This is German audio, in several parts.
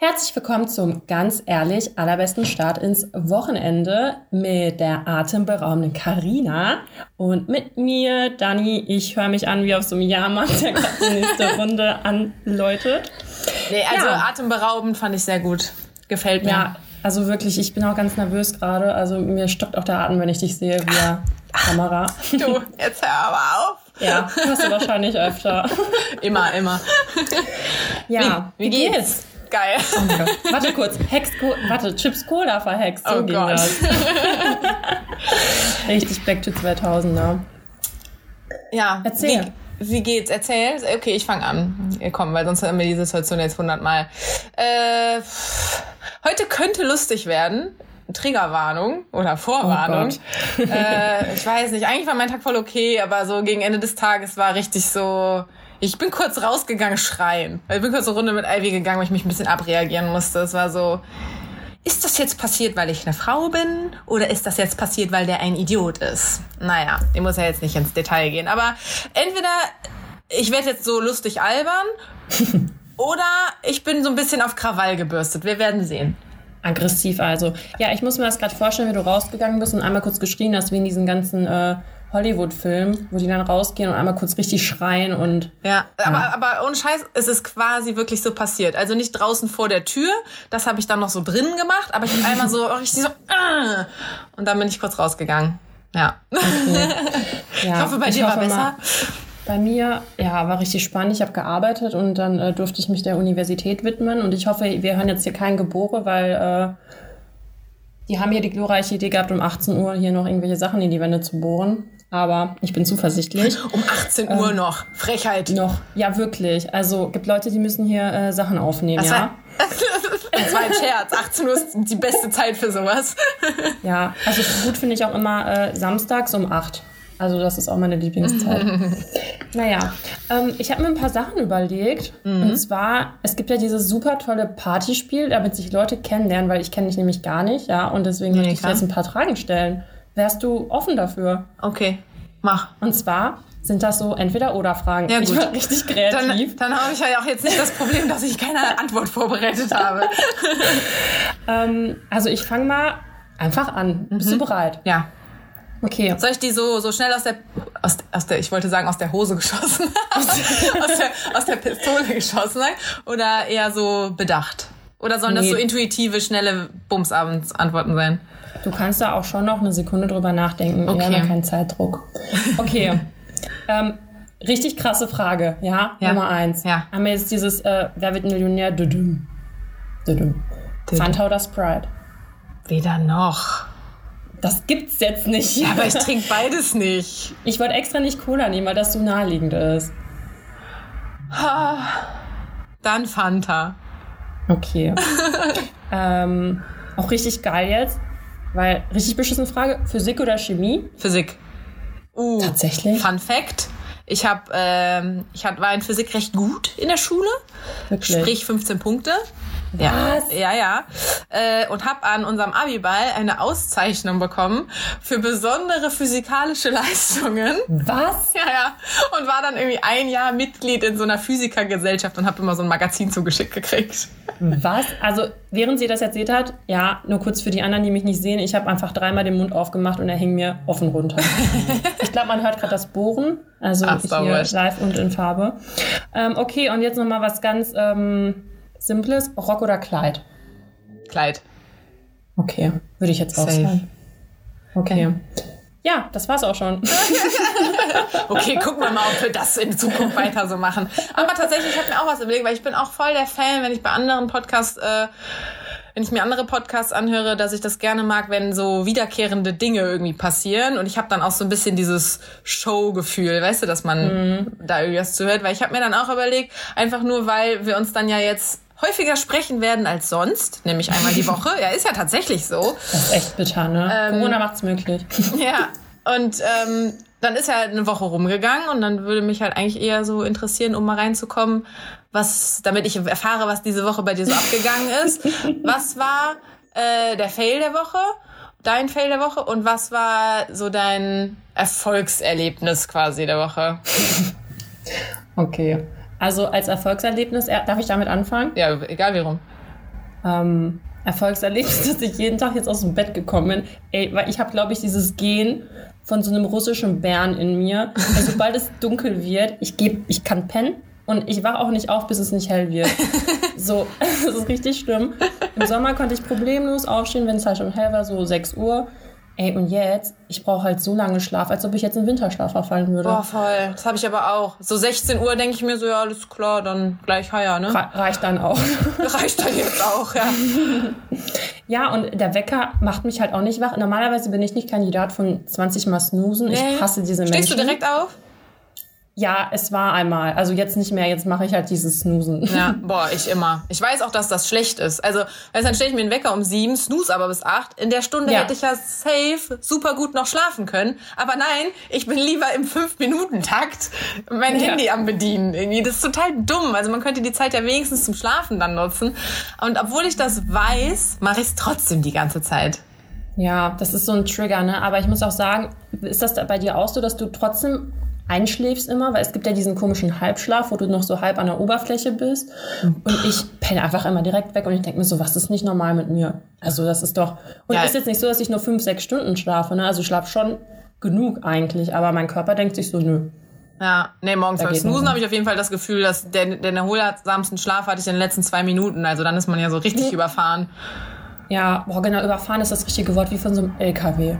Herzlich willkommen zum ganz ehrlich allerbesten Start ins Wochenende mit der atemberaubenden Karina und mit mir, Dani. Ich höre mich an wie auf so einem Jahrmarkt, der gerade die nächste Runde anläutet. Nee, also ja. atemberaubend fand ich sehr gut. Gefällt mir. Ja, also wirklich, ich bin auch ganz nervös gerade. Also mir stockt auch der Atem, wenn ich dich sehe via Kamera. Du, jetzt hör aber auf. Ja, hast du wahrscheinlich öfter. Immer, immer. Ja, wie, wie, wie geht's? geht's? Geil. Oh warte kurz. Hex, warte, Chips Cola verhext. So oh ging Gott. das. Richtig Back to 2000er. Ja. Erzähl. Wie, wie geht's? Erzähl. Okay, ich fange an. Komm, weil sonst haben wir die Situation jetzt hundertmal. Äh, heute könnte lustig werden. Triggerwarnung oder Vorwarnung. Oh äh, ich weiß nicht, eigentlich war mein Tag voll okay, aber so gegen Ende des Tages war richtig so, ich bin kurz rausgegangen schreien. Ich bin kurz eine Runde mit Ivy gegangen, weil ich mich ein bisschen abreagieren musste. Es war so, ist das jetzt passiert, weil ich eine Frau bin? Oder ist das jetzt passiert, weil der ein Idiot ist? Naja, ich muss ja jetzt nicht ins Detail gehen. Aber entweder ich werde jetzt so lustig albern oder ich bin so ein bisschen auf Krawall gebürstet. Wir werden sehen. Aggressiv also. Ja, ich muss mir das gerade vorstellen, wie du rausgegangen bist und einmal kurz geschrien hast, wie in diesen ganzen äh, Hollywood-Film, wo die dann rausgehen und einmal kurz richtig schreien und. Ja, ja. Aber, aber ohne Scheiß, es ist quasi wirklich so passiert. Also nicht draußen vor der Tür, das habe ich dann noch so drinnen gemacht, aber ich habe einmal so richtig so. Äh, und dann bin ich kurz rausgegangen. Ja. Okay. ja ich hoffe, bei ich dir war besser. Mal, bei mir, ja, war richtig spannend. Ich habe gearbeitet und dann äh, durfte ich mich der Universität widmen. Und ich hoffe, wir hören jetzt hier kein Gebore, weil äh, die haben hier die glorreiche Idee gehabt, um 18 Uhr hier noch irgendwelche Sachen in die Wände zu bohren aber ich bin zuversichtlich. Um 18 Uhr ähm, noch. Frechheit. Noch. Ja, wirklich. Also gibt Leute, die müssen hier äh, Sachen aufnehmen, das ja. das war ein Scherz. 18 Uhr ist die beste Zeit für sowas. ja, also gut finde ich auch immer äh, samstags um 8. Also das ist auch meine Lieblingszeit. naja, ähm, ich habe mir ein paar Sachen überlegt. Mhm. Und zwar, es gibt ja dieses super tolle Partyspiel, damit sich Leute kennenlernen, weil ich kenne dich nämlich gar nicht, ja. Und deswegen möchte ich dir jetzt ein paar Fragen stellen. Wärst du offen dafür? Okay, mach. Und zwar sind das so Entweder-Oder-Fragen. Ja, gut. Ich war richtig kreativ. Dann, dann habe ich ja auch jetzt nicht das Problem, dass ich keine Antwort vorbereitet habe. ähm, also ich fange mal einfach an. Mhm. Bist du mhm. bereit? Ja. Okay. Soll ich die so, so schnell aus der, aus, aus der, ich wollte sagen, aus der Hose geschossen, aus, der, aus der Pistole geschossen oder eher so bedacht? Oder sollen nee. das so intuitive, schnelle Bumsabends-Antworten sein? Du kannst da auch schon noch eine Sekunde drüber nachdenken. Okay. Wir haben keinen Zeitdruck. Okay. ähm, richtig krasse Frage, ja? ja? Nummer eins. Ja. Haben wir jetzt dieses äh, Wer wird Millionär? Dudum. Dudum. Fanta oder Sprite? Weder noch. Das gibt's jetzt nicht. Ja, aber ich trinke beides nicht. Ich wollte extra nicht Cola nehmen, weil das so naheliegend ist. Dann Fanta. Okay. ähm, auch richtig geil jetzt. Weil, richtig beschissene Frage, Physik oder Chemie? Physik. Uh, Tatsächlich? Fun Fact. Ich hab, ähm, ich hab, war in Physik recht gut in der Schule. Wirklich? Sprich 15 Punkte. Was? Ja, ja, ja. Äh, und habe an unserem Abiball eine Auszeichnung bekommen für besondere physikalische Leistungen. Was? Ja, ja. Und war dann irgendwie ein Jahr Mitglied in so einer Physikergesellschaft und habe immer so ein Magazin zugeschickt gekriegt. Was? Also, während sie das erzählt hat, ja, nur kurz für die anderen, die mich nicht sehen, ich habe einfach dreimal den Mund aufgemacht und er hing mir offen runter. ich glaube, man hört gerade das Bohren. Also Ach, hier live und in Farbe. Ähm, okay, und jetzt nochmal was ganz ähm, Simples, Rock oder Kleid? Kleid. Okay, würde ich jetzt auch Safe. sagen. Okay. Ja, das war's auch schon. okay, gucken wir mal, ob wir das in Zukunft weiter so machen. Aber tatsächlich hat mir auch was überlegt, weil ich bin auch voll der Fan, wenn ich bei anderen Podcasts, äh, wenn ich mir andere Podcasts anhöre, dass ich das gerne mag, wenn so wiederkehrende Dinge irgendwie passieren. Und ich habe dann auch so ein bisschen dieses Show-Gefühl, weißt du, dass man mhm. da irgendwas zuhört. Weil ich habe mir dann auch überlegt, einfach nur, weil wir uns dann ja jetzt häufiger sprechen werden als sonst, nämlich einmal die Woche. ja, ist ja tatsächlich so. Das ist echt bitter, ne? Ähm, Corona macht's möglich. ja, und ähm, dann ist ja eine Woche rumgegangen und dann würde mich halt eigentlich eher so interessieren, um mal reinzukommen, was, damit ich erfahre, was diese Woche bei dir so abgegangen ist. Was war äh, der Fail der Woche? Dein Fail der Woche und was war so dein Erfolgserlebnis quasi der Woche? Okay. Also als Erfolgserlebnis, darf ich damit anfangen? Ja, egal wie rum. ähm, Erfolgserlebnis, dass ich jeden Tag jetzt aus dem Bett gekommen bin. Ey, weil ich habe, glaube ich, dieses Gen von so einem russischen Bären in mir. Also, sobald es dunkel wird, ich, geb, ich kann pennen und ich wache auch nicht auf, bis es nicht hell wird. So, das ist richtig schlimm. Im Sommer konnte ich problemlos aufstehen, wenn es halt schon hell war, so 6 Uhr. Ey, und jetzt, ich brauche halt so lange Schlaf, als ob ich jetzt in Winterschlaf verfallen würde. Boah, voll. Das habe ich aber auch. So 16 Uhr denke ich mir so, ja, alles klar, dann gleich heier, ne? reicht dann auch. reicht dann jetzt auch, ja. ja, und der Wecker macht mich halt auch nicht wach. Normalerweise bin ich nicht Kandidat von 20 Mal snoosen. Nee. Ich hasse diese Stehst Menschen. Stehst du direkt auf? Ja, es war einmal. Also jetzt nicht mehr. Jetzt mache ich halt dieses Snoosen. Ja, boah, ich immer. Ich weiß auch, dass das schlecht ist. Also, weißt, dann stelle ich mir einen Wecker um sieben, snooze aber bis acht. In der Stunde ja. hätte ich ja safe super gut noch schlafen können. Aber nein, ich bin lieber im Fünf-Minuten-Takt mein ja. Handy am Bedienen. Irgendwie. Das ist total dumm. Also man könnte die Zeit ja wenigstens zum Schlafen dann nutzen. Und obwohl ich das weiß, mache ich es trotzdem die ganze Zeit. Ja, das ist so ein Trigger, ne? Aber ich muss auch sagen, ist das bei dir auch so, dass du trotzdem einschläfst immer, weil es gibt ja diesen komischen Halbschlaf, wo du noch so halb an der Oberfläche bist. Und ich penne einfach immer direkt weg und ich denke mir so, was ist nicht normal mit mir? Also das ist doch. Und ja. ist jetzt nicht so, dass ich nur fünf, sechs Stunden schlafe, ne? Also ich schlafe schon genug eigentlich, aber mein Körper denkt sich so, nö. Ja, nee, morgens beim Snoosen habe ich auf jeden Fall das Gefühl, dass der, den erholsamsten Schlaf hatte ich in den letzten zwei Minuten. Also dann ist man ja so richtig mhm. überfahren. Ja, boah, genau, überfahren ist das richtige Wort, wie von so einem LKW.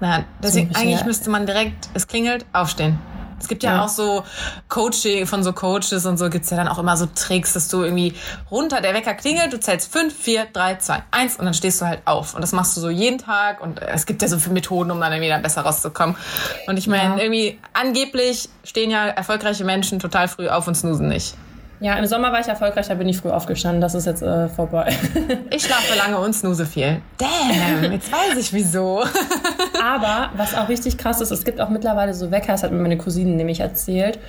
Ja, deswegen, eigentlich müsste man direkt, es klingelt, aufstehen. Es gibt ja, ja, auch so Coaching von so Coaches und so gibt's ja dann auch immer so Tricks, dass du irgendwie runter, der Wecker klingelt, du zählst fünf, vier, drei, zwei, eins und dann stehst du halt auf. Und das machst du so jeden Tag und es gibt ja so viele Methoden, um dann irgendwie dann besser rauszukommen. Und ich meine, ja. irgendwie angeblich stehen ja erfolgreiche Menschen total früh auf und snoosen nicht. Ja, im Sommer war ich erfolgreich, da bin ich früh aufgestanden. Das ist jetzt äh, vorbei. ich schlafe lange und snooze viel. Damn, jetzt weiß ich wieso. Aber was auch richtig krass ist, es gibt auch mittlerweile so Wecker, das hat mir meine Cousine nämlich erzählt.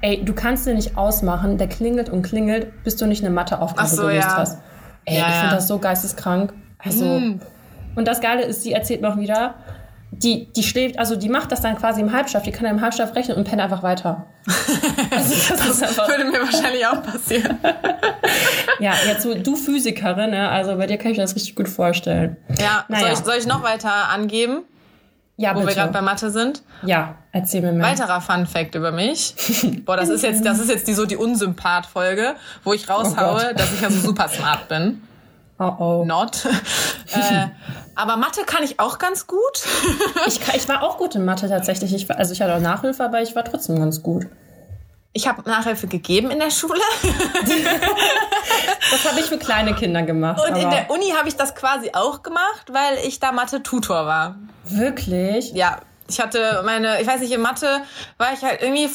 Ey, du kannst den nicht ausmachen, der klingelt und klingelt, bis du nicht eine Matheaufgabe so, gelöst ja. hast. Ey, ja, ich finde das so geisteskrank. Also, mm. und das Geile ist, sie erzählt noch wieder, die, die schläft, also die macht das dann quasi im Halbschlaf, die kann im Halbschlaf rechnen und pennt einfach weiter. Also das, das einfach würde mir wahrscheinlich auch passieren. ja, jetzt so, du Physikerin, ne? also bei dir kann ich mir das richtig gut vorstellen. Ja, naja. soll, ich, soll ich noch weiter angeben? Ja, wo bitte. wir gerade bei Mathe sind. Ja, erzähl mir mehr. Weiterer Fun Fact über mich. Boah, das ist jetzt, das ist jetzt die so die Unsympath-Folge, wo ich raushaue, oh dass ich ja so super smart bin. Oh oh. Not. äh, aber Mathe kann ich auch ganz gut. ich, ich war auch gut in Mathe tatsächlich. Ich, also ich hatte auch Nachhilfe, aber ich war trotzdem ganz gut. Ich habe Nachhilfe gegeben in der Schule. das habe ich für kleine Kinder gemacht. Und in der Uni habe ich das quasi auch gemacht, weil ich da Mathe-Tutor war. Wirklich? Ja, ich hatte meine, ich weiß nicht, in Mathe war ich halt irgendwie,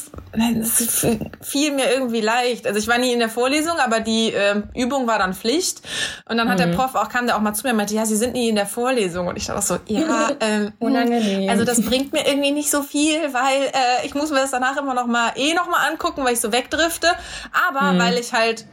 es fiel mir irgendwie leicht. Also ich war nie in der Vorlesung, aber die äh, Übung war dann Pflicht. Und dann hat mhm. der Prof auch, kam der auch mal zu mir und meinte, ja, Sie sind nie in der Vorlesung. Und ich dachte so, ja, ähm, unangenehm. Also das bringt mir irgendwie nicht so viel, weil äh, ich muss mir das danach immer noch mal eh noch mal angucken, weil ich so wegdrifte. Aber mhm. weil ich halt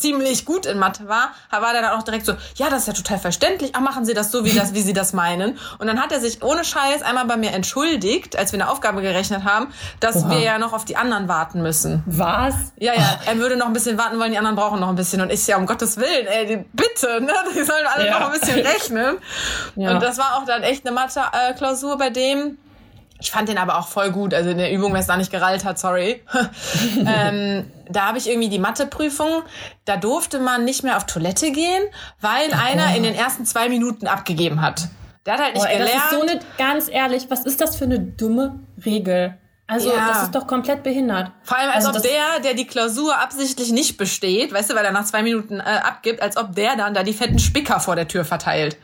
ziemlich gut in Mathe war, war der dann auch direkt so, ja, das ist ja total verständlich, ach, machen Sie das so, wie, das, wie Sie das meinen. Und dann hat er sich ohne Scheiß einmal bei mir entschuldigt, als wir eine Aufgabe gerechnet haben, dass Oha. wir ja noch auf die anderen warten müssen. Was? Ja, ja, er würde noch ein bisschen warten wollen, die anderen brauchen noch ein bisschen. Und ich, ja, um Gottes Willen, ey, bitte, ne, die sollen alle ja. noch ein bisschen rechnen. Ja. Und das war auch dann echt eine Mathe-Klausur bei dem, ich fand den aber auch voll gut. Also in der Übung, wer es da nicht gerallt hat, sorry. ähm, da habe ich irgendwie die Matheprüfung, da durfte man nicht mehr auf Toilette gehen, weil einer in den ersten zwei Minuten abgegeben hat. Der hat halt nicht oh, ey, gelernt. Das ist so eine, ganz ehrlich, was ist das für eine dumme Regel? Also, ja. das ist doch komplett behindert. Vor allem, als also ob der, der die Klausur absichtlich nicht besteht, weißt du, weil er nach zwei Minuten äh, abgibt, als ob der dann da die fetten Spicker vor der Tür verteilt.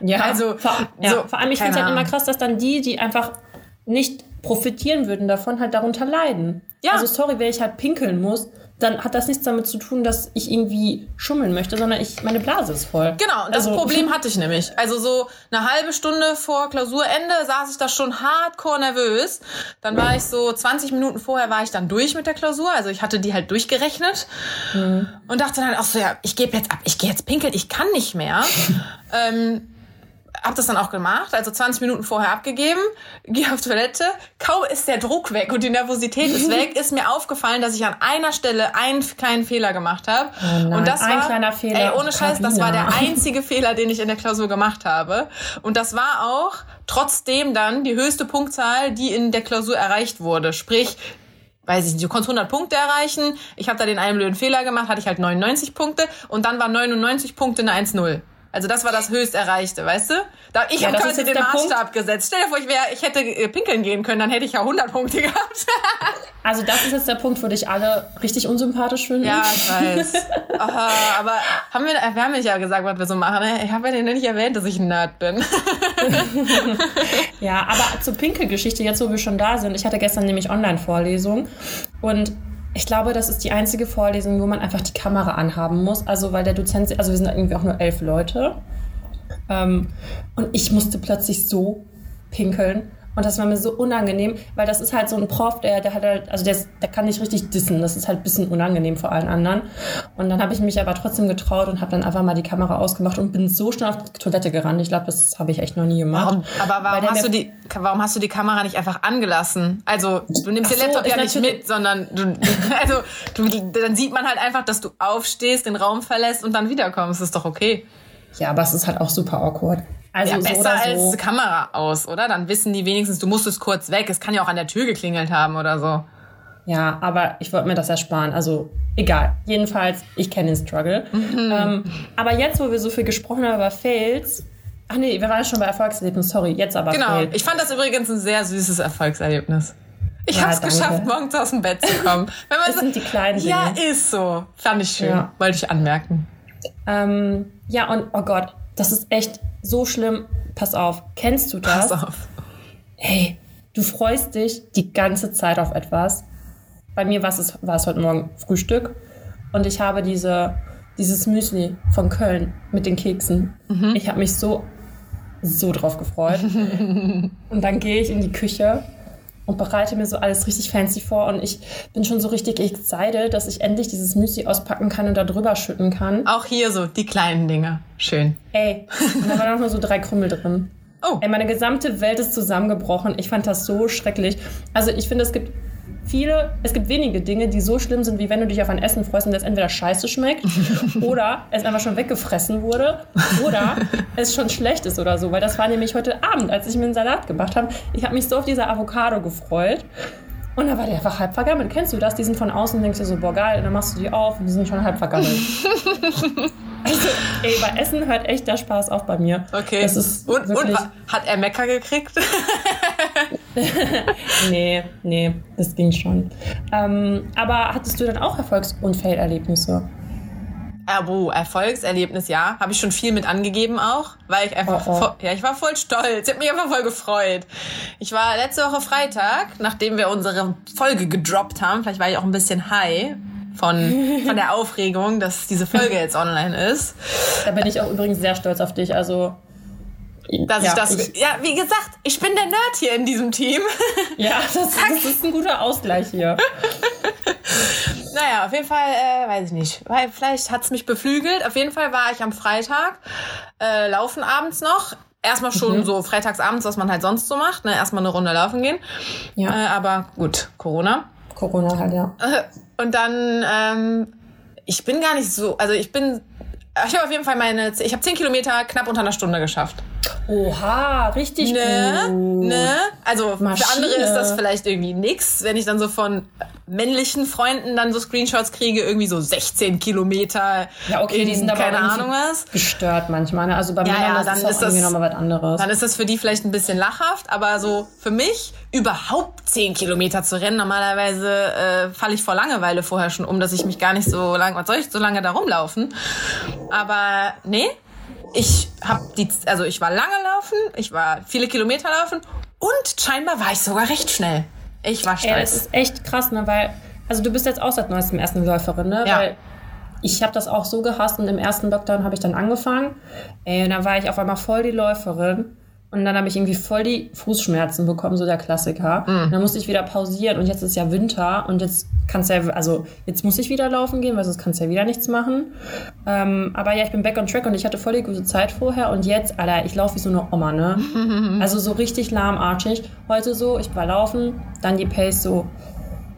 Ja, also, vor, ja, so, vor allem, ich finde es halt immer krass, dass dann die, die einfach nicht profitieren würden davon, halt darunter leiden. Ja. Also sorry, wenn ich halt pinkeln muss, dann hat das nichts damit zu tun, dass ich irgendwie schummeln möchte, sondern ich meine Blase ist voll. Genau, das also, Problem hatte ich nämlich. Also so eine halbe Stunde vor Klausurende saß ich da schon hardcore nervös. Dann war ich so 20 Minuten vorher war ich dann durch mit der Klausur, also ich hatte die halt durchgerechnet mhm. und dachte dann auch so ja, ich gebe jetzt ab, ich gehe jetzt pinkeln, ich kann nicht mehr. ähm, habe das dann auch gemacht, also 20 Minuten vorher abgegeben, gehe auf Toilette, kaum ist der Druck weg und die Nervosität ist weg, ist mir aufgefallen, dass ich an einer Stelle einen kleinen Fehler gemacht habe. Oh und das ein war, kleiner Fehler. ey, ohne Scheiß, das war der einzige Fehler, den ich in der Klausur gemacht habe. Und das war auch trotzdem dann die höchste Punktzahl, die in der Klausur erreicht wurde. Sprich, weiß ich nicht, du konntest 100 Punkte erreichen. Ich habe da den einen blöden Fehler gemacht, hatte ich halt 99 Punkte und dann war 99 Punkte eine 1-0. Also das war das höchst erreichte, weißt du? Da, ich ja, habe den Maßstab Punkt. gesetzt. Stell dir vor, ich, wär, ich hätte äh, pinkeln gehen können, dann hätte ich ja 100 Punkte gehabt. also das ist jetzt der Punkt, wo dich alle richtig unsympathisch finden. Ja, ich weiß. Aha, aber haben wir, wir haben ja gesagt, was wir so machen. Ne? Ich habe ja nicht erwähnt, dass ich ein Nerd bin. ja, aber zur Pinkelgeschichte, jetzt wo wir schon da sind. Ich hatte gestern nämlich Online-Vorlesung und ich glaube, das ist die einzige Vorlesung, wo man einfach die Kamera anhaben muss. Also, weil der Dozent, also wir sind irgendwie auch nur elf Leute. Ähm, und ich musste plötzlich so pinkeln. Und das war mir so unangenehm, weil das ist halt so ein Prof, der, der hat halt, also der, der kann nicht richtig dissen. Das ist halt ein bisschen unangenehm vor allen anderen. Und dann habe ich mich aber trotzdem getraut und habe dann einfach mal die Kamera ausgemacht und bin so schnell auf die Toilette gerannt. Ich glaube, das habe ich echt noch nie gemacht. Warum, aber warum hast, du die, warum hast du die Kamera nicht einfach angelassen? Also du nimmst Ach den Laptop so, ja nicht mit, sondern du, also du, dann sieht man halt einfach, dass du aufstehst, den Raum verlässt und dann wiederkommst. Das ist doch okay. Ja, aber es ist halt auch super awkward. Also ja, besser so als Kamera aus, oder? Dann wissen die wenigstens, du musstest kurz weg. Es kann ja auch an der Tür geklingelt haben oder so. Ja, aber ich wollte mir das ersparen. Also egal. Jedenfalls, ich kenne den Struggle. Mhm. Ähm, aber jetzt, wo wir so viel gesprochen haben über Fails, ach nee, wir waren schon bei Erfolgserlebnis, sorry, jetzt aber Genau, Fail. ich fand das übrigens ein sehr süßes Erfolgserlebnis. Ich ja, habe es geschafft, morgens aus dem Bett zu kommen. Wenn man das so, sind die kleinen Dinge. Ja, ist so. Fand ich schön. Ja. Wollte ich anmerken. Ähm, ja, und oh Gott, das ist echt so schlimm. Pass auf, kennst du das? Pass auf. Hey, du freust dich die ganze Zeit auf etwas. Bei mir war es, war es heute Morgen Frühstück und ich habe diese, dieses Müsli von Köln mit den Keksen. Mhm. Ich habe mich so, so drauf gefreut. und dann gehe ich in die Küche und bereite mir so alles richtig fancy vor und ich bin schon so richtig excited, dass ich endlich dieses Müsli auspacken kann und da drüber schütten kann. Auch hier so die kleinen Dinge. Schön. Ey, da waren auch nur so drei Krümel drin. Oh. Ey, meine gesamte Welt ist zusammengebrochen. Ich fand das so schrecklich. Also ich finde, es gibt viele, es gibt wenige Dinge, die so schlimm sind, wie wenn du dich auf ein Essen freust und das entweder scheiße schmeckt oder es einfach schon weggefressen wurde oder es schon schlecht ist oder so. Weil das war nämlich heute Abend, als ich mir einen Salat gemacht habe. Ich habe mich so auf diese Avocado gefreut. Und dann war der einfach halb vergammelt. Kennst du das? Die sind von außen, denkst du so, boah, geil. Und dann machst du die auf und die sind schon halb vergammelt. also, ey, bei Essen hört echt der Spaß auf bei mir. Okay. Das ist und, und hat er Mecker gekriegt? nee, nee, das ging schon. Ähm, aber hattest du dann auch Erfolgs- und Fail-Erlebnisse? Abo, Erfolgserlebnis, ja. Habe ich schon viel mit angegeben auch, weil ich einfach, oh, oh. Voll, ja, ich war voll stolz. Ich habe mich einfach voll gefreut. Ich war letzte Woche Freitag, nachdem wir unsere Folge gedroppt haben, vielleicht war ich auch ein bisschen high von, von der Aufregung, dass diese Folge jetzt online ist. Da bin ich auch übrigens sehr stolz auf dich. Also dass ja, ich das. Ich, ja, wie gesagt, ich bin der Nerd hier in diesem Team. Ja, das, das ist ein guter Ausgleich hier. naja, auf jeden Fall, äh, weiß ich nicht. Weil vielleicht hat's mich beflügelt. Auf jeden Fall war ich am Freitag, äh, laufen abends noch. Erstmal schon mhm. so freitagsabends, was man halt sonst so macht. Ne? Erstmal eine Runde laufen gehen. Ja. Äh, aber gut, Corona. Corona halt, ja. Und dann, ähm, ich bin gar nicht so, also ich bin ich habe auf jeden Fall meine, ich habe zehn Kilometer knapp unter einer Stunde geschafft. Oha, richtig ne, gut. Ne? Also Maschine. für andere ist das vielleicht irgendwie nix, wenn ich dann so von männlichen Freunden dann so Screenshots kriege, irgendwie so 16 Kilometer. Ja, okay, die sind aber keine Ahnung was. Gestört manchmal. Ne? Also bei ja, Männern ja, dann ist das, ist das irgendwie nochmal was anderes. Dann ist das für die vielleicht ein bisschen lachhaft, aber so für mich überhaupt 10 Kilometer zu rennen, normalerweise äh, falle ich vor Langeweile vorher schon um, dass ich mich gar nicht so lange, was soll ich so lange da rumlaufen? Aber nee, ich habe die, also ich war lange laufen, ich war viele Kilometer laufen und scheinbar war ich sogar recht schnell. Ich war stolz. Ey, das ist echt krass, ne? Weil, also du bist jetzt auch seit neuestem ersten Läuferin, ne? Ja. Weil ich habe das auch so gehasst und im ersten Lockdown habe ich dann angefangen. Ey, und dann war ich auf einmal voll die Läuferin. Und dann habe ich irgendwie voll die Fußschmerzen bekommen, so der Klassiker. Mhm. Und dann musste ich wieder pausieren und jetzt ist ja Winter und jetzt kannst du ja, also jetzt muss ich wieder laufen gehen, weil sonst kannst du ja wieder nichts machen. Ähm, aber ja, ich bin back on track und ich hatte voll die gute Zeit vorher und jetzt, Alter, ich laufe wie so eine Oma, ne? also so richtig lahmarschig. Heute so, ich war laufen, dann die Pace so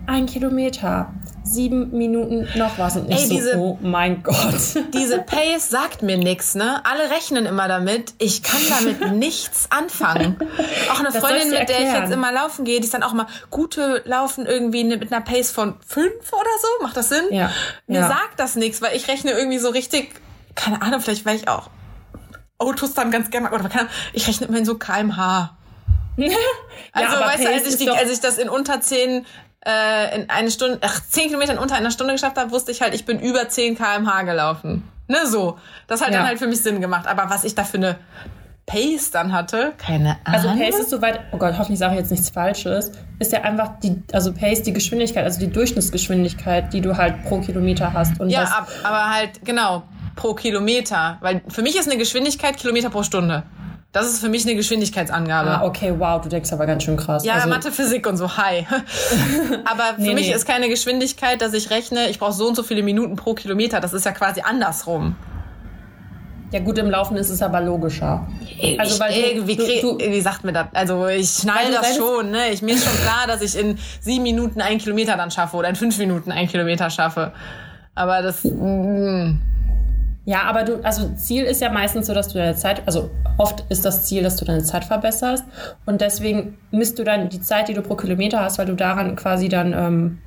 ein Kilometer, sieben Minuten noch was und ich Ey, diese, so, oh mein Gott. Diese Pace sagt mir nichts, ne? Alle rechnen immer damit. Ich kann damit nichts anfangen. Auch eine das Freundin, mit der ich jetzt immer laufen gehe, die ist dann auch mal gute Laufen irgendwie mit einer Pace von fünf oder so. Macht das Sinn? Ja. Mir ja. sagt das nichts, weil ich rechne irgendwie so richtig, keine Ahnung, vielleicht weil ich auch Autos dann ganz gerne, oder kann, ich rechne immer in so kmh. also, ja, weißt du, als ich, die, als ich das in unter zehn äh, in eine Stunde, ach, zehn Kilometer in unter einer Stunde geschafft habe, wusste ich halt, ich bin über 10 kmh gelaufen. Ne, so. Das hat ja. dann halt für mich Sinn gemacht. Aber was ich da für eine Pace dann hatte, keine Ahnung. Also Pace ist soweit, oh Gott, hoffentlich sage ich jetzt nichts Falsches, ist ja einfach die, also Pace, die Geschwindigkeit, also die Durchschnittsgeschwindigkeit, die du halt pro Kilometer hast. Und ja, ab, aber halt, genau, pro Kilometer. Weil für mich ist eine Geschwindigkeit Kilometer pro Stunde. Das ist für mich eine Geschwindigkeitsangabe. Ah, okay, wow, du denkst aber ganz schön krass. Ja, also, Mathe, Physik und so, hi. aber für nee, mich nee. ist keine Geschwindigkeit, dass ich rechne, ich brauche so und so viele Minuten pro Kilometer. Das ist ja quasi andersrum. Ja, gut, im Laufen ist es aber logischer. Also, weil ich, irgendwie, du, du, irgendwie sagt mir das. Also, ich schnall das schon, ne? Ich, mir ist schon klar, dass ich in sieben Minuten einen Kilometer dann schaffe oder in fünf Minuten einen Kilometer schaffe. Aber das, mm, ja, aber du, also Ziel ist ja meistens so, dass du deine Zeit, also oft ist das Ziel, dass du deine Zeit verbesserst und deswegen misst du dann die Zeit, die du pro Kilometer hast, weil du daran quasi dann, ähm,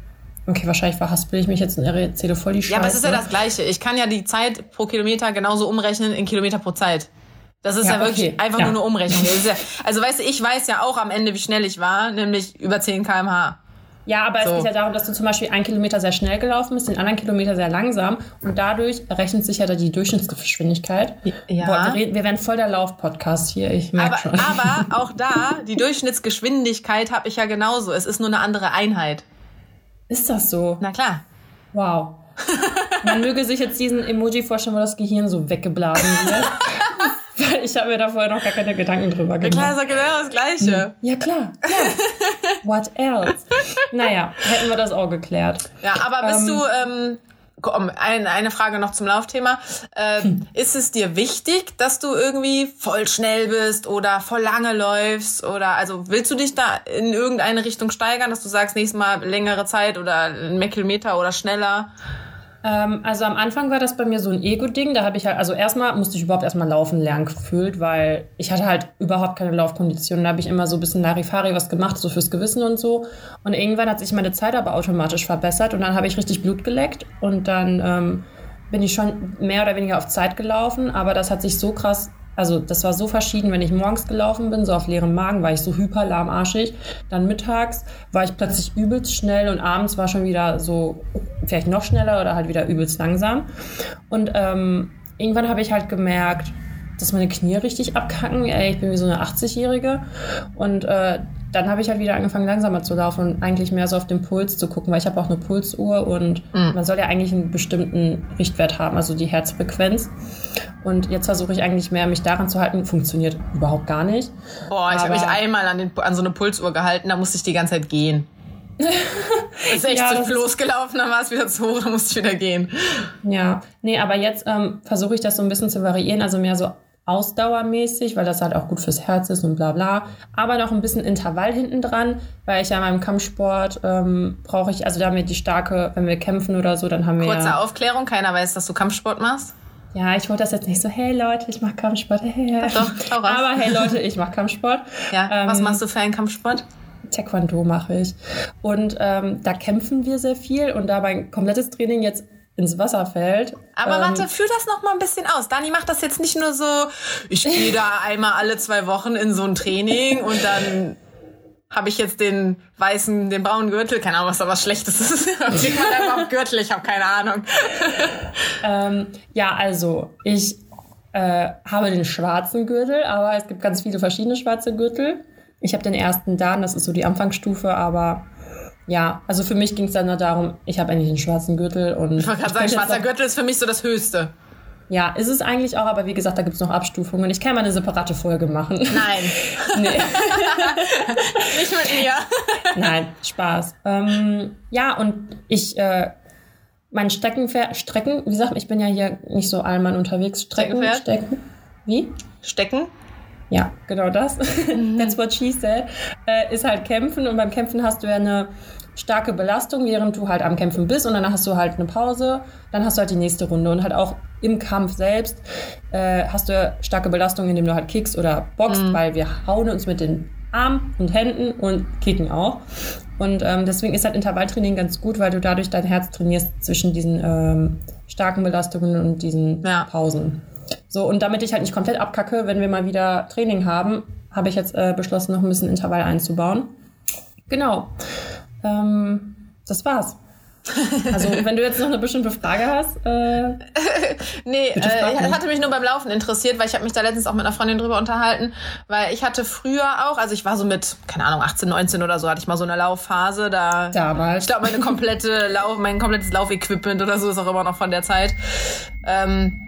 okay, wahrscheinlich verhaspel ich mich jetzt und erzähle voll die Scheiße. Ja, aber es ist ja das Gleiche. Ich kann ja die Zeit pro Kilometer genauso umrechnen in Kilometer pro Zeit. Das ist ja, ja wirklich okay. einfach ja. nur eine Umrechnung. Ja, also weißt du, ich weiß ja auch am Ende, wie schnell ich war, nämlich über 10 kmh. Ja, aber so. es geht ja darum, dass du zum Beispiel einen Kilometer sehr schnell gelaufen bist, den anderen Kilometer sehr langsam und dadurch errechnet sich ja die Durchschnittsgeschwindigkeit. Ja. Boah, wir, wir werden voll der Lauf-Podcast hier, ich merke schon. Aber auch da, die Durchschnittsgeschwindigkeit habe ich ja genauso. Es ist nur eine andere Einheit. Ist das so? Na klar. Wow. Man möge sich jetzt diesen Emoji vorstellen, wo das Gehirn so weggeblasen wird. Weil ich habe mir da vorher noch gar keine Gedanken drüber gemacht. Ja, klar, ist doch genau das Gleiche. Ja, klar. klar. What else? Naja, hätten wir das auch geklärt. Ja, aber bist ähm, du, ähm, komm, ein, eine Frage noch zum Laufthema. Ähm, hm. Ist es dir wichtig, dass du irgendwie voll schnell bist oder voll lange läufst? Oder also willst du dich da in irgendeine Richtung steigern, dass du sagst, nächstes Mal längere Zeit oder mehr Kilometer oder schneller? Ähm, also am Anfang war das bei mir so ein Ego-Ding. Da habe ich halt, also erstmal musste ich überhaupt erstmal laufen lernen gefühlt, weil ich hatte halt überhaupt keine Laufkondition. Da habe ich immer so ein bisschen Larifari was gemacht, so fürs Gewissen und so. Und irgendwann hat sich meine Zeit aber automatisch verbessert und dann habe ich richtig Blut geleckt und dann ähm, bin ich schon mehr oder weniger auf Zeit gelaufen, aber das hat sich so krass also das war so verschieden, wenn ich morgens gelaufen bin, so auf leerem Magen, war ich so hyper lahmarschig. Dann mittags war ich plötzlich übelst schnell und abends war schon wieder so vielleicht noch schneller oder halt wieder übelst langsam. Und ähm, irgendwann habe ich halt gemerkt, dass meine Knie richtig abkacken. Ey, ich bin wie so eine 80-Jährige. Und äh, dann habe ich halt wieder angefangen, langsamer zu laufen und eigentlich mehr so auf den Puls zu gucken, weil ich habe auch eine Pulsuhr und mhm. man soll ja eigentlich einen bestimmten Richtwert haben, also die Herzfrequenz. Und jetzt versuche ich eigentlich mehr, mich daran zu halten. Funktioniert überhaupt gar nicht. Boah, ich habe mich einmal an, den, an so eine Pulsuhr gehalten, da musste ich die ganze Zeit gehen. ist echt ja, zu Floß gelaufen, dann war es wieder zu hoch, dann musste ich wieder gehen. Ja, nee, aber jetzt ähm, versuche ich das so ein bisschen zu variieren, also mehr so ausdauermäßig, weil das halt auch gut fürs Herz ist und bla bla. Aber noch ein bisschen Intervall hinten dran, weil ich ja in meinem Kampfsport ähm, brauche ich, also da haben wir die starke, wenn wir kämpfen oder so, dann haben wir. Kurze ja, Aufklärung, keiner weiß, dass du Kampfsport machst. Ja, ich wollte das jetzt nicht so, hey Leute, ich mache Kampfsport. Hey, Doch, hau raus. Aber hey Leute, ich mache Kampfsport. Ja, ähm, was machst du für einen Kampfsport? Taekwondo mache ich. Und ähm, da kämpfen wir sehr viel und da mein komplettes Training jetzt ins Wasser fällt. Aber ähm, warte, führ das noch mal ein bisschen aus. Dani macht das jetzt nicht nur so, ich gehe da einmal alle zwei Wochen in so ein Training und dann habe ich jetzt den weißen, den braunen Gürtel, keine Ahnung, was da was Schlechtes ist. Kriegt man einfach auf Gürtel, ich habe keine Ahnung. ähm, ja, also ich äh, habe den schwarzen Gürtel, aber es gibt ganz viele verschiedene schwarze Gürtel. Ich habe den ersten Dan, das ist so die Anfangsstufe, aber ja, also für mich ging es dann nur darum, ich habe eigentlich einen schwarzen Gürtel und. Ich wollte gerade sagen, schwarzer Gürtel ist für mich so das Höchste. Ja, ist es eigentlich auch, aber wie gesagt, da gibt es noch Abstufungen. Ich kann mal eine separate Folge machen. Nein. nee. Nicht mit mir. Nein, Spaß. Ähm, ja, und ich, äh, mein Streckenpferd, Strecken, wie gesagt, ich bin ja hier nicht so allmann unterwegs. Strecken, Stecken. Wie? Stecken? Ja, genau das. Mhm. That's what she said. Äh, ist halt Kämpfen und beim Kämpfen hast du ja eine starke Belastung, während du halt am Kämpfen bist und dann hast du halt eine Pause, dann hast du halt die nächste Runde und halt auch im Kampf selbst äh, hast du starke Belastung, indem du halt kickst oder boxt, mhm. weil wir hauen uns mit den Armen und Händen und kicken auch. Und ähm, deswegen ist halt Intervalltraining ganz gut, weil du dadurch dein Herz trainierst zwischen diesen ähm, starken Belastungen und diesen ja. Pausen. So, und damit ich halt nicht komplett abkacke, wenn wir mal wieder Training haben, habe ich jetzt äh, beschlossen, noch ein bisschen Intervall einzubauen. Genau. Ähm, das war's. Also, wenn du jetzt noch eine bestimmte Frage hast. Äh, nee, äh, ich hatte mich nur beim Laufen interessiert, weil ich habe mich da letztens auch mit einer Freundin drüber unterhalten, weil ich hatte früher auch, also ich war so mit, keine Ahnung, 18, 19 oder so, hatte ich mal so eine Laufphase. Da, Damals. Ich glaube, meine komplette Lauf, mein komplettes Laufequipment oder so ist auch immer noch von der Zeit. Ähm,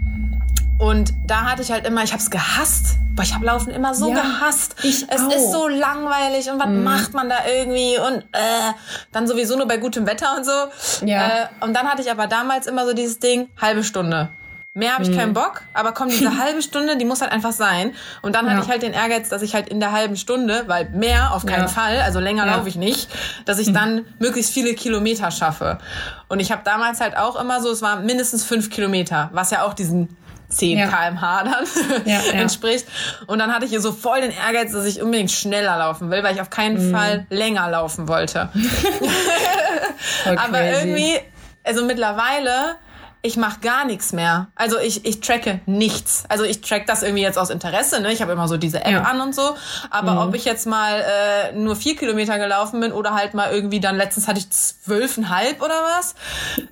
und da hatte ich halt immer, ich habe es gehasst. Boah, ich habe Laufen immer so ja, gehasst. Ich es auch. ist so langweilig und was mhm. macht man da irgendwie und äh, dann sowieso nur bei gutem Wetter und so. Ja. Äh, und dann hatte ich aber damals immer so dieses Ding, halbe Stunde. Mehr habe ich mhm. keinen Bock, aber komm, diese halbe Stunde, die muss halt einfach sein. Und dann hatte ich halt den Ehrgeiz, dass ich halt in der halben Stunde, weil mehr auf keinen ja. Fall, also länger ja. laufe ich nicht, dass ich mhm. dann möglichst viele Kilometer schaffe. Und ich habe damals halt auch immer so, es war mindestens fünf Kilometer, was ja auch diesen 10 ja. kmh dann ja, ja. entspricht. Und dann hatte ich hier so voll den Ehrgeiz, dass ich unbedingt schneller laufen will, weil ich auf keinen mhm. Fall länger laufen wollte. Aber irgendwie, also mittlerweile ich mache gar nichts mehr. Also ich, ich tracke nichts. Also ich track das irgendwie jetzt aus Interesse. Ne? Ich habe immer so diese App ja. an und so. Aber mhm. ob ich jetzt mal äh, nur vier Kilometer gelaufen bin oder halt mal irgendwie dann letztens hatte ich zwölfeinhalb oder was,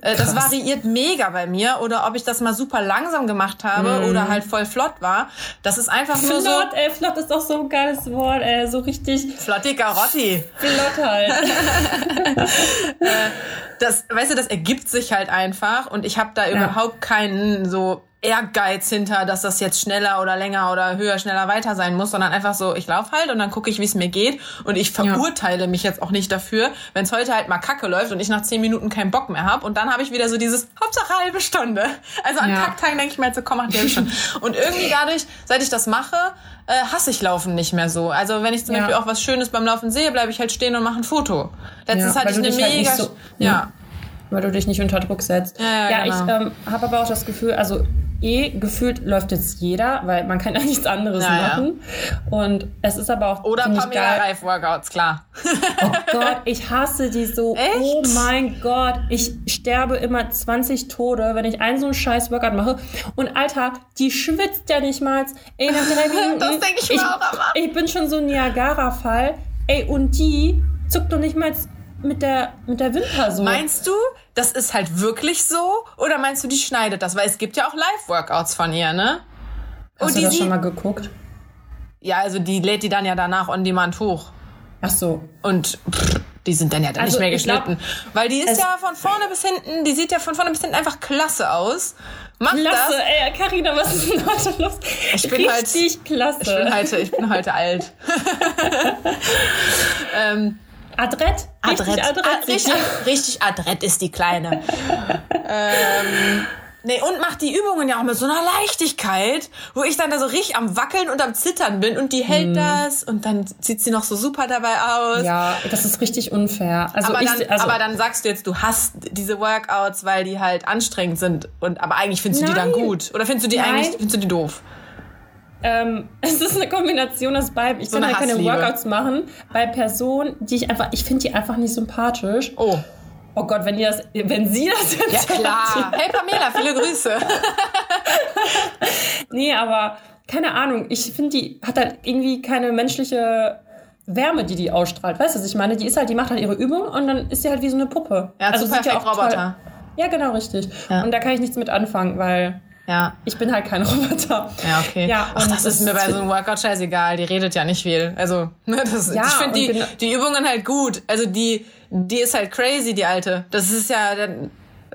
äh, das variiert mega bei mir. Oder ob ich das mal super langsam gemacht habe mhm. oder halt voll flott war. Das ist einfach flott, nur so. Flott, ey, flott ist doch so ein geiles Wort, ey. So richtig. Flotti Garotti. Flott halt. äh, das, weißt du, das ergibt sich halt einfach und ich habe da ja. überhaupt keinen so Ehrgeiz hinter, dass das jetzt schneller oder länger oder höher, schneller weiter sein muss, sondern einfach so, ich laufe halt und dann gucke ich, wie es mir geht und ich verurteile ja. mich jetzt auch nicht dafür, wenn es heute halt mal kacke läuft und ich nach zehn Minuten keinen Bock mehr habe und dann habe ich wieder so dieses Hauptsache halbe Stunde. Also an ja. Kacktagen denke ich mir jetzt so, komm, mach die schon. und irgendwie dadurch, seit ich das mache, äh, hasse ich Laufen nicht mehr so. Also wenn ich zum ja. Beispiel auch was Schönes beim Laufen sehe, bleibe ich halt stehen und mache ein Foto. Letztens hatte ich eine halt mega... Halt so, ja weil du dich nicht unter Druck setzt. Ja, ja, ja genau. ich ähm, habe aber auch das Gefühl, also eh gefühlt läuft jetzt jeder, weil man kann ja nichts anderes ja, machen. Ja. Und es ist aber auch oder Pamela Reif Workouts, klar. Oh Gott, ich hasse die so. Echt? Oh mein Gott, ich sterbe immer 20 Tode, wenn ich einen so einen scheiß Workout mache. Und Alter, die schwitzt ja nicht mal. Ey, nach drei Minuten. das denke ich, ich mir auch immer. Ich bin schon so ein Niagara-Fall. Ey, und die zuckt doch nicht mal mit der, mit der Wimper so. Meinst du, das ist halt wirklich so? Oder meinst du, die schneidet das? Weil es gibt ja auch Live-Workouts von ihr, ne? Hast Und du das schon mal geguckt? Ja, also die lädt die dann ja danach on demand hoch. Ach so. Und pff, die sind dann ja dann also nicht mehr geschnitten. Glaub, Weil die ist ja von vorne bis hinten, die sieht ja von vorne bis hinten einfach klasse aus. Macht klasse, das. ey, Carina, was ist denn heute los? Ich bin Richtig halt, klasse. Ich bin heute, ich bin heute alt. ähm, Adrett? Adrett. Richtig adrett, ah, richtig, richtig adrett ist die Kleine. ähm, nee, und macht die Übungen ja auch mit so einer Leichtigkeit, wo ich dann da so richtig am Wackeln und am Zittern bin und die hält hm. das und dann sieht sie noch so super dabei aus. Ja, das ist richtig unfair. Also aber, ich, dann, also aber dann sagst du jetzt, du hast diese Workouts, weil die halt anstrengend sind und aber eigentlich findest du Nein. die dann gut. Oder findest du die Nein. eigentlich, findest du die doof? Ähm, es ist eine Kombination aus beiden. Ich so kann halt keine Workouts machen bei Personen, die ich einfach, ich finde die einfach nicht sympathisch. Oh. Oh Gott, wenn, die das, wenn sie das jetzt. Ja, klar. Hey Pamela, viele Grüße. nee, aber keine Ahnung. Ich finde, die hat halt irgendwie keine menschliche Wärme, die die ausstrahlt. Weißt du, was ich meine? Die ist halt, die macht halt ihre Übung und dann ist sie halt wie so eine Puppe. Ja, also super ja auch Roboter. Toll. Ja, genau, richtig. Ja. Und da kann ich nichts mit anfangen, weil ja. Ich bin halt kein Roboter. Ja, okay. Ja, Ach, das, ist mir bei so einem Workout scheißegal. Die redet ja nicht viel. Also, ne, das, ja, ich finde die, die Übungen halt gut. Also die, die ist halt crazy, die alte. Das ist ja,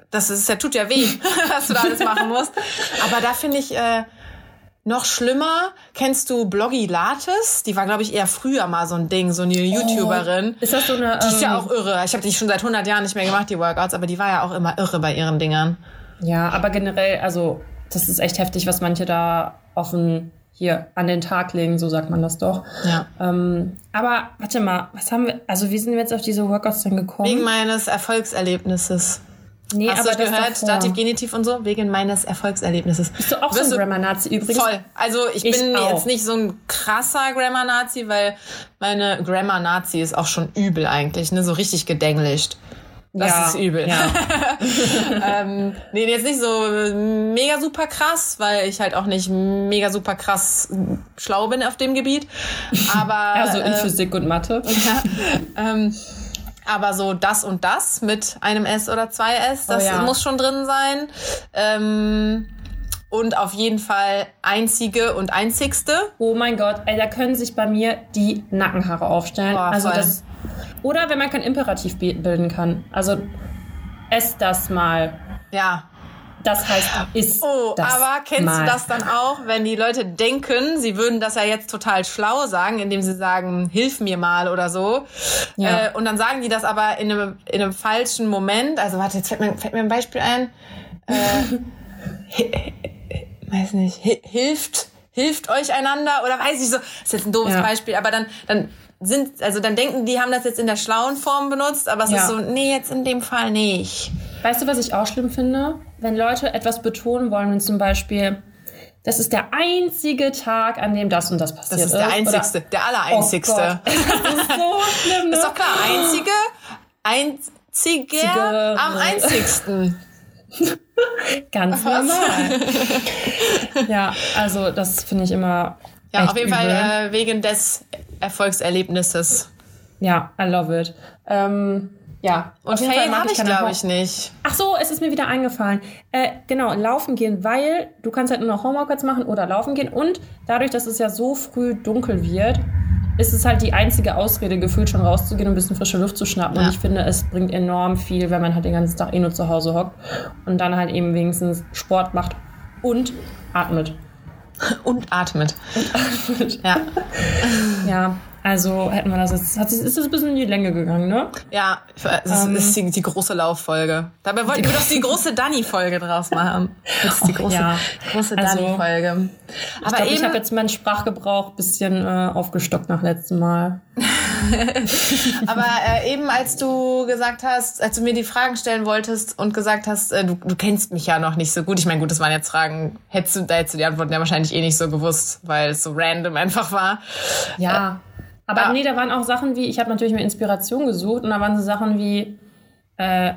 das ist ja tut ja weh, was du da alles machen musst. Aber da finde ich äh, noch schlimmer. Kennst du Bloggy Lattes? Die war, glaube ich, eher früher mal so ein Ding, so eine YouTuberin. Oh, ist das so eine? Die ist ja ähm, auch irre. Ich habe die schon seit 100 Jahren nicht mehr gemacht, die Workouts, aber die war ja auch immer irre bei ihren Dingern. Ja, aber generell, also das ist echt heftig, was manche da offen hier an den Tag legen, so sagt man das doch. Ja. Ähm, aber warte mal, was haben wir, also wie sind wir jetzt auf diese Workouts denn gekommen? Wegen meines Erfolgserlebnisses. nee, Hast du aber das gehört? Dativ, Genitiv und so? Wegen meines Erfolgserlebnisses. Bist du auch Wirst so du- ein Grammar-Nazi übrigens? Voll. Also ich, Ich bin auch. jetzt nicht so ein krasser Grammar-Nazi, weil meine Grammar-Nazi ist auch schon übel eigentlich, ne? So richtig gedenglischt. Das Ja, ist übel. Ja. ähm, nee, jetzt nicht so mega super krass, weil ich halt auch nicht mega super krass schlau bin auf dem Gebiet. Aber Also in äh, Physik und Mathe. ähm, aber so das und das mit einem S oder zwei S, das Oh ja. muss schon drin sein. Ähm, und auf jeden Fall einzige und einzigste. Oh mein Gott, ey, da können sich bei mir die Nackenhaare aufstellen. Boah, also voll. das, oder wenn man kein Imperativ bi- bilden kann. Also ess das mal. Ja. Das heißt, isst Oh, das aber kennst mal. du das dann auch, wenn die Leute denken, sie würden das ja jetzt total schlau sagen, indem sie sagen, hilf mir mal oder so. Ja. Äh, und dann sagen die das aber in einem, in einem falschen Moment. Also warte, jetzt fällt mir, fällt mir ein Beispiel ein. Äh, weiß nicht, hi- hilft, hilft euch einander oder weiß ich so. Das ist jetzt ein doofes Ja. Beispiel, aber dann, dann sind, also dann denken die haben das jetzt in der schlauen Form benutzt, aber es Ja. ist so, nee, jetzt in dem Fall nicht. Weißt du, was ich auch schlimm finde? Wenn Leute etwas betonen wollen, wenn zum Beispiel, das ist der einzige Tag, an dem das und das passiert Das ist. der einzigste, Oder, der oh allereinzigste. Gott, das ist so schlimm, ne? Ist doch klar, einzige, einziger, Zige- am einzigsten. Ganz normal. ja, also das finde ich immer. Ja, auf jeden übel. Fall äh, wegen des Erfolgserlebnisses. Ja, I love it. Ähm, ja, Und mag habe ich, keine glaube ich, nicht. Ach so, es ist mir wieder eingefallen. Äh, genau, laufen gehen, weil du kannst halt nur noch Homeworkouts machen oder laufen gehen. Und dadurch, dass es ja so früh dunkel wird, ist es halt die einzige Ausrede, gefühlt schon rauszugehen und ein bisschen frische Luft zu schnappen. Ja. Und ich finde, es bringt enorm viel, wenn man halt den ganzen Tag eh nur zu Hause hockt und dann halt eben wenigstens Sport macht und atmet. Und atmet. Ja, Ja, also hätten wir das jetzt. Hat, ist das ein bisschen in die Länge gegangen, ne? ja das Ähm. ist die, die große Lauffolge. Dabei wollten wir doch die große Danny-Folge draus machen. Das ist die große, ja. große Also, Danny-Folge. Ich Aber glaube, ich eben, habe jetzt meinen Sprachgebrauch ein bisschen äh, aufgestockt nach letztem Mal. Aber äh, eben als du gesagt hast, als du mir die Fragen stellen wolltest und gesagt hast, äh, du, du kennst mich ja noch nicht so gut. Ich meine, gut, das waren jetzt Fragen, hättest du, da hättest du die Antworten ja wahrscheinlich eh nicht so gewusst, weil es so random einfach war. Ja. Aber Ja. nee, da waren auch Sachen wie, ich habe natürlich mir Inspiration gesucht und da waren so Sachen wie äh,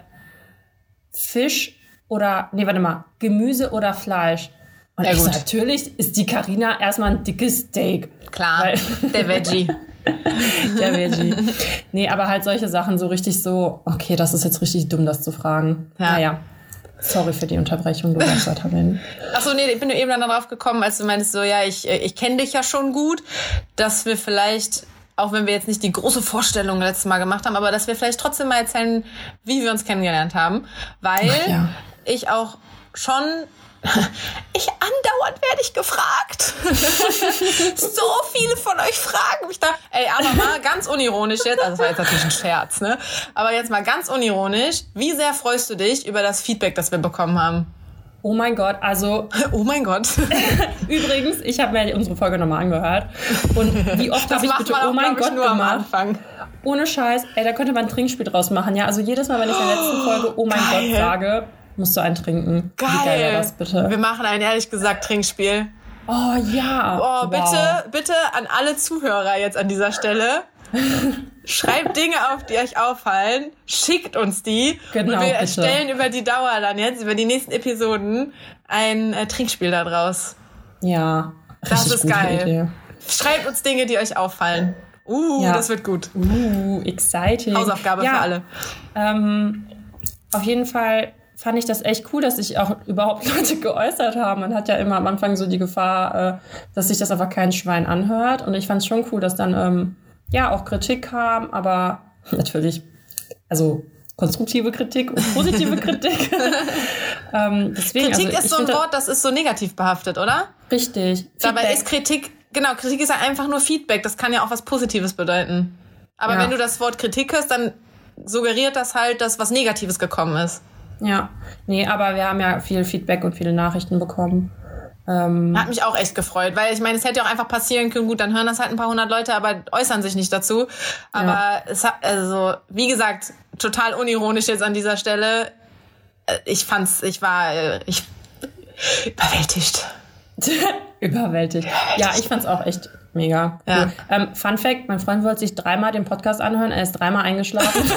Fisch oder, nee, warte mal, Gemüse oder Fleisch. Und Ja, ich gut. natürlich ist die Karina erstmal ein dickes Steak. Klar, der Veggie. Der Veggie. nee, aber halt solche Sachen so richtig so, okay, das ist jetzt richtig dumm, das zu fragen. Ja. Naja. Sorry für die Unterbrechung, du darfst weiterreden. Achso, nee, ich bin nur eben dann darauf gekommen, als du meintest, so, ja, ich, äh, ich kenne dich ja schon gut, dass wir vielleicht, auch wenn wir jetzt nicht die große Vorstellung letztes Mal gemacht haben, aber dass wir vielleicht trotzdem mal erzählen, wie wir uns kennengelernt haben. Weil ja. ich auch schon. Ich andauernd werde ich gefragt. so viele von euch fragen mich da. Ey, aber mal ganz unironisch jetzt, also das war jetzt natürlich ein Scherz, ne? Aber jetzt mal ganz unironisch, wie sehr freust du dich über das Feedback, das wir bekommen haben? Oh mein Gott, also Oh mein Gott. übrigens, ich habe mir unsere Folge nochmal angehört. Und wie oft Das habe ich bitte man auch, Oh mein Gott nur am gemacht? Anfang. Ohne Scheiß, ey, da könnte man ein Trinkspiel draus machen, ja. Also jedes Mal, wenn ich in der letzten Folge Oh mein Geil. Gott sage, musst du einen trinken. Geil. Wie geil das bitte? Wir machen ein ehrlich gesagt Trinkspiel. Oh ja. Oh, Wow. bitte, bitte an alle Zuhörer jetzt an dieser Stelle. Schreibt Dinge auf, die euch auffallen. Schickt uns die. Genau, und wir erstellen über die Dauer dann jetzt, über die nächsten Episoden, ein äh, Trinkspiel daraus. Ja. Das ist geil. Idee. Schreibt uns Dinge, die euch auffallen. Uh, Ja. das wird gut. Uh, exciting. Hausaufgabe ja, für alle. Ähm, auf jeden Fall fand ich das echt cool, dass sich auch überhaupt Leute geäußert haben. Man hat ja immer am Anfang so die Gefahr, äh, dass sich das einfach kein Schwein anhört. Und ich fand es schon cool, dass dann ähm, ja auch Kritik kam, aber natürlich, also konstruktive Kritik und positive Kritik. ähm, deswegen, Kritik also, ist so ein Wort, das ist so negativ behaftet, oder? Richtig. Dabei Feedback. ist Kritik, genau, Kritik ist ja einfach nur Feedback. Das kann ja auch was Positives bedeuten. Aber ja. wenn du das Wort Kritik hörst, dann suggeriert das halt, dass was Negatives gekommen ist. Ja, nee, aber wir haben ja viel Feedback und viele Nachrichten bekommen. Ähm, Hat mich auch echt gefreut, weil ich meine, es hätte auch einfach passieren können, gut, dann hören das halt ein paar hundert Leute, aber äußern sich nicht dazu. Aber ja. es hat, also, wie gesagt, total unironisch jetzt an dieser Stelle. Äh, ich fand's, ich war, äh, ich, überwältigt. überwältigt. Ja, ich fand's auch echt mega. Cool. Ja. Ähm, Fun Fact: Mein Freund wollte sich dreimal den Podcast anhören, er ist dreimal eingeschlafen.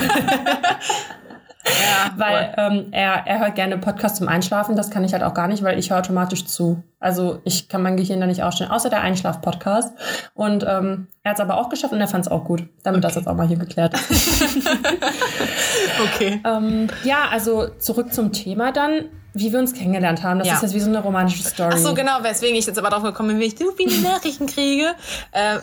Ja, weil ähm, er, er hört gerne Podcasts zum Einschlafen. Das kann ich halt auch gar nicht, weil ich höre automatisch zu. Also ich kann mein Gehirn da nicht ausstellen, außer der Einschlaf-Podcast. Und ähm, er hat es aber auch geschafft und er fand es auch gut. Damit okay. das jetzt auch mal hier geklärt ist. okay. ähm, ja, also zurück zum Thema dann wie wir uns kennengelernt haben. Das ja. ist jetzt wie so eine romantische Story. Ach so, genau, weswegen ich jetzt aber drauf gekommen bin, wie ich so viele Nachrichten kriege. Äh,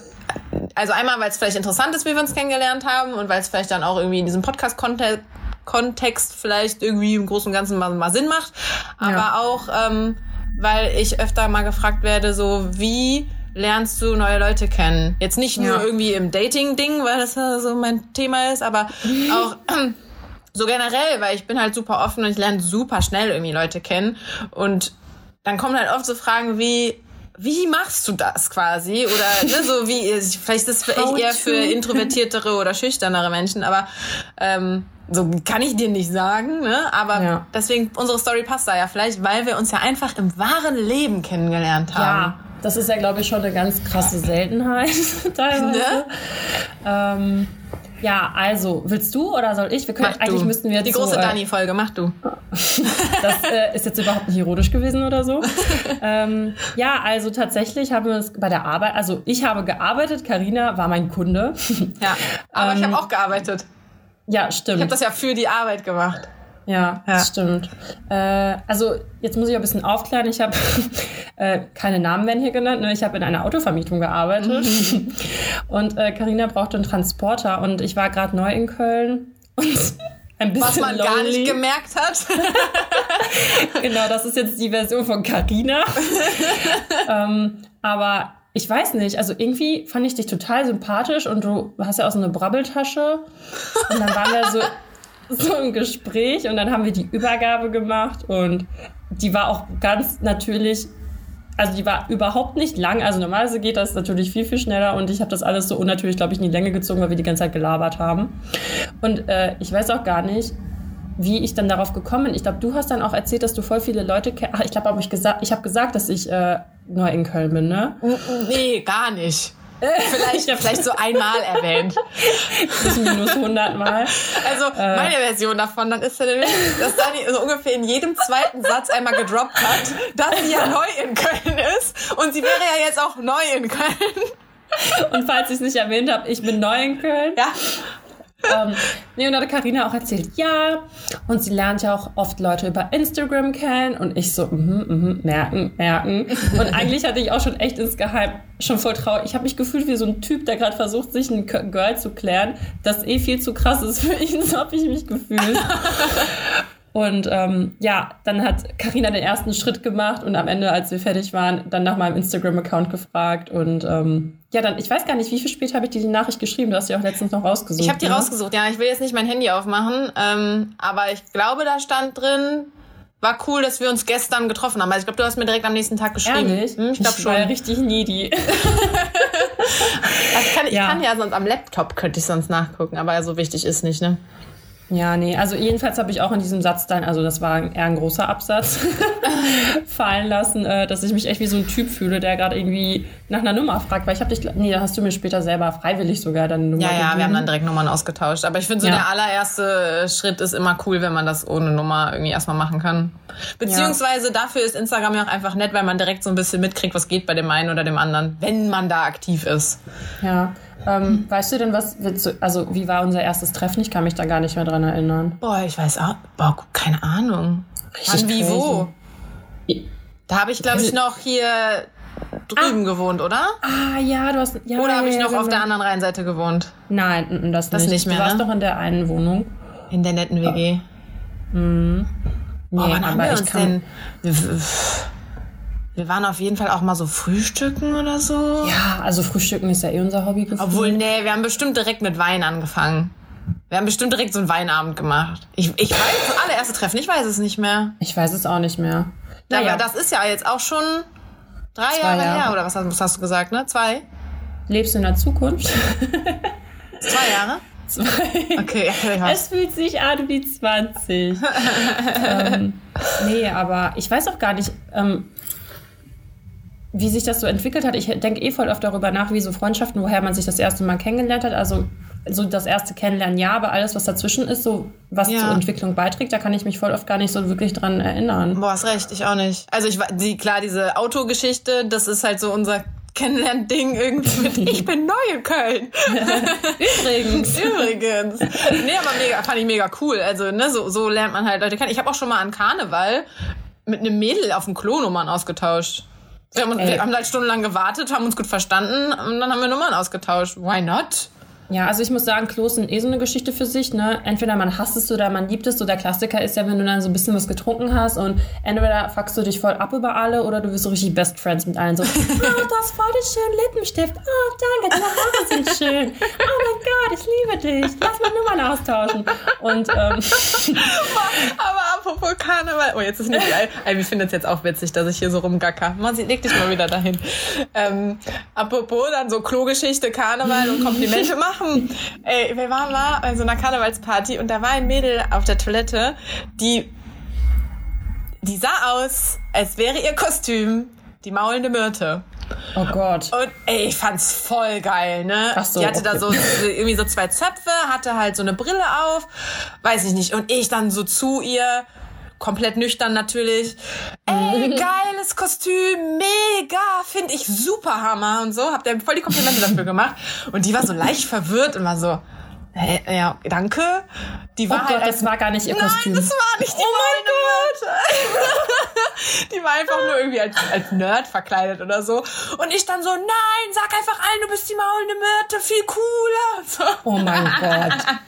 also einmal, weil es vielleicht interessant ist, wie wir uns kennengelernt haben und weil es vielleicht dann auch irgendwie in diesem Podcast-Kontext Kontext vielleicht irgendwie im Großen und Ganzen mal, mal Sinn macht. Aber ja. auch, ähm, weil ich öfter mal gefragt werde, so wie lernst du neue Leute kennen? Jetzt nicht nur ja. irgendwie im Dating-Ding, weil das so mein Thema ist, aber auch so generell, weil ich bin halt super offen und ich lerne super schnell irgendwie Leute kennen. Und dann kommen halt oft so Fragen wie, wie machst du das quasi? Oder ne, so wie, vielleicht ist das eher für introvertiertere oder schüchternere Menschen, aber ähm, so kann ich dir nicht sagen, ne? Aber ja. deswegen, unsere Story passt da ja vielleicht, weil wir uns ja einfach im wahren Leben kennengelernt haben. Ja, das ist ja, glaube ich, schon eine ganz krasse Seltenheit teilweise. Ne? Ähm, ja, also, willst du oder soll ich? Wir können, eigentlich du. müssten wir Die große so, äh, Dani-Folge, mach du. das äh, ist jetzt überhaupt nicht ironisch gewesen oder so. ähm, ja, also tatsächlich haben wir uns bei der Arbeit, also ich habe gearbeitet, Karina war mein Kunde. ja, aber ähm, ich habe auch gearbeitet. Ja, stimmt. Ich habe das ja für die Arbeit gemacht. Ja, ja. das stimmt. Äh, also jetzt muss ich ein bisschen aufklären. Ich habe äh, keine Namen werden hier genannt. Ne? Ich habe in einer Autovermietung gearbeitet mhm. und Karina äh, brauchte einen Transporter und ich war gerade neu in Köln und ein bisschen Was man lonely. gar nicht gemerkt hat. genau, das ist jetzt die Version von Carina. ähm, aber ich weiß nicht, also irgendwie fand ich dich total sympathisch und du hast ja auch so eine Brabbeltasche. Und dann waren wir so, so im Gespräch und dann haben wir die Übergabe gemacht und die war auch ganz natürlich, also die war überhaupt nicht lang. Also normalerweise geht das natürlich viel, viel schneller und ich habe das alles so unnatürlich, glaube ich, in die Länge gezogen, weil wir die ganze Zeit gelabert haben. Und äh, ich weiß auch gar nicht, wie ich dann darauf gekommen bin. Ich glaube, du hast dann auch erzählt, dass du voll viele Leute kennst. Ach, ich glaube, ich gesagt, ich habe gesagt, dass ich äh, neu in Köln bin, ne? Nee, gar nicht. Vielleicht, vielleicht so einmal erwähnt. Plus minus 100 Mal. Also äh. meine Version davon, dann ist ja dass Dani so ungefähr in jedem zweiten Satz einmal gedroppt hat, dass sie ja neu in Köln ist und sie wäre ja jetzt auch neu in Köln. Und falls ich es nicht erwähnt habe, ich bin neu in Köln. Ja ähm, nee, und da hat Carina auch erzählt, ja. Und sie lernt ja auch oft Leute über Instagram kennen. Und ich so, mhm, mhm, merken, merken. Und eigentlich hatte ich auch schon echt insgeheim schon voll traurig. Ich habe mich gefühlt wie so ein Typ, der gerade versucht, sich ein Girl zu klären, das eh viel zu krass ist für ihn. So habe ich mich gefühlt. Und ähm, ja, dann hat Karina den ersten Schritt gemacht und am Ende, als wir fertig waren, dann nach meinem Instagram-Account gefragt. Und ähm, ja, dann, ich weiß gar nicht, wie viel später habe ich dir die Nachricht geschrieben? Du hast die auch letztens noch rausgesucht. Ich habe die ne? rausgesucht, ja. Ich will jetzt nicht mein Handy aufmachen, ähm, aber ich glaube, da stand drin, war cool, dass wir uns gestern getroffen haben. Also ich glaube, du hast mir direkt am nächsten Tag geschrieben. Ehrlich? Hm, ich glaube schon. War richtig needy. also ich, kann, ich ja. kann ja sonst am Laptop, könnte ich sonst nachgucken, aber so wichtig ist nicht, ne? Ja, nee, also jedenfalls habe ich auch in diesem Satz dann, also das war eher ein großer Absatz, fallen lassen, äh, dass ich mich echt wie so ein Typ fühle, der gerade irgendwie nach einer Nummer fragt, weil ich habe dich, nee, da hast du mir später selber freiwillig sogar deine Nummer Ja, ja, gegeben. wir haben dann direkt Nummern ausgetauscht. Aber ich finde so ja. der allererste Schritt ist immer cool, wenn man das ohne Nummer irgendwie erstmal machen kann. Beziehungsweise ja. dafür ist Instagram ja auch einfach nett, weil man direkt so ein bisschen mitkriegt, was geht bei dem einen oder dem anderen, wenn man da aktiv ist. Ja, ähm, weißt du denn, was, also wie war unser erstes Treffen? Ich kann mich da gar nicht mehr dran erinnern. Boah, ich weiß auch, boah, keine Ahnung. Richtig Wann, wie, wo? Da habe ich, glaube ich, noch hier drüben ah. gewohnt, oder? Ah, ja, du hast. Ja, oder habe ich noch ja, auf der anderen Rheinseite gewohnt? Nein, das, das nicht. nicht mehr. Du warst ne? doch in der einen Wohnung. In der netten WG. Mhm. Nee, oh, wann haben wir uns denn... Wir waren auf jeden Fall auch mal so frühstücken oder so. Ja, also frühstücken ist ja eh unser Hobby gewesen. Obwohl, nee, wir haben bestimmt direkt mit Wein angefangen. Wir haben bestimmt direkt so einen Weinabend gemacht. Ich, ich weiß, das allererste Treffen, ich weiß es nicht mehr. Ich weiß es auch nicht mehr. Naja, Aber das ist ja jetzt auch schon drei Jahre, Jahre, her, oder was hast, was hast, du gesagt, ne? Zwei? Lebst du in der Zukunft? Zwei Jahre? Zwei. Okay, es fühlt sich an wie 20. ähm, nee, aber ich weiß auch gar nicht, ähm, wie sich das so entwickelt hat. Ich denke eh voll oft darüber nach, wie so Freundschaften, woher man sich das erste Mal kennengelernt hat. Also so das erste Kennenlernen ja, aber alles, was dazwischen ist, so was ja. zur Entwicklung beiträgt, da kann ich mich voll oft gar nicht so wirklich dran erinnern. Boah, hast recht, ich auch nicht. Also ich die, klar, diese Autogeschichte, das ist halt so unser Kennenlernding irgendwie mit Ich bin neu in Köln. Übrigens. Übrigens. Nee, aber mega, fand ich mega cool. Also, ne, so, so lernt man halt Leute kennen. Ich habe auch schon mal an Karneval mit einem Mädel auf dem Klo Nummern ausgetauscht. Wir haben, wir haben halt stundenlang gewartet, haben uns gut verstanden und dann haben wir Nummern ausgetauscht. Why not? Ja, also ich muss sagen, Klos sind eh so eine Geschichte für sich. Ne? Entweder man hasst es oder man liebt es. So der Klassiker ist ja, wenn du dann so ein bisschen was getrunken hast und entweder fuckst du dich voll ab über alle oder du wirst so richtig Best Friends mit allen. So, oh, du hast voll den schönen Lippenstift. Oh, danke, deine Haare sind schön. Oh mein Gott, ich liebe dich. Lass mal Nummern austauschen. Und, ähm, Aber apropos Karneval. Oh, jetzt ist nicht geil. Wir finden es jetzt auch witzig, dass ich hier so rumgacker. Man leg dich mal wieder dahin. Ähm, apropos dann so Klogeschichte, Karneval und Komplimente machen machen. Ey, wir waren mal bei so einer Karnevalsparty und da war ein Mädel auf der Toilette, die, die sah aus, als wäre ihr Kostüm die maulende Myrte. Oh Gott. Und ey, ich fand's voll geil, ne? Ach so, die hatte okay. da so irgendwie so zwei Zöpfe, hatte halt so eine Brille auf, weiß ich nicht. Und ich dann so zu ihr, komplett nüchtern natürlich. Ey, geiles Kostüm, mega, finde ich super Hammer und so. Hab der voll die Komplimente dafür gemacht. Und die war so leicht verwirrt und war so, Hey, ja, danke. Die war oh halt Gott, das war gar nicht ihr Kostüm. Nein, das war nicht die Oh mein Gott. die war einfach nur irgendwie als, als Nerd verkleidet oder so. Und ich dann so, nein, sag einfach allen, du bist die maulende Myrte, viel cooler. So. Oh mein Gott.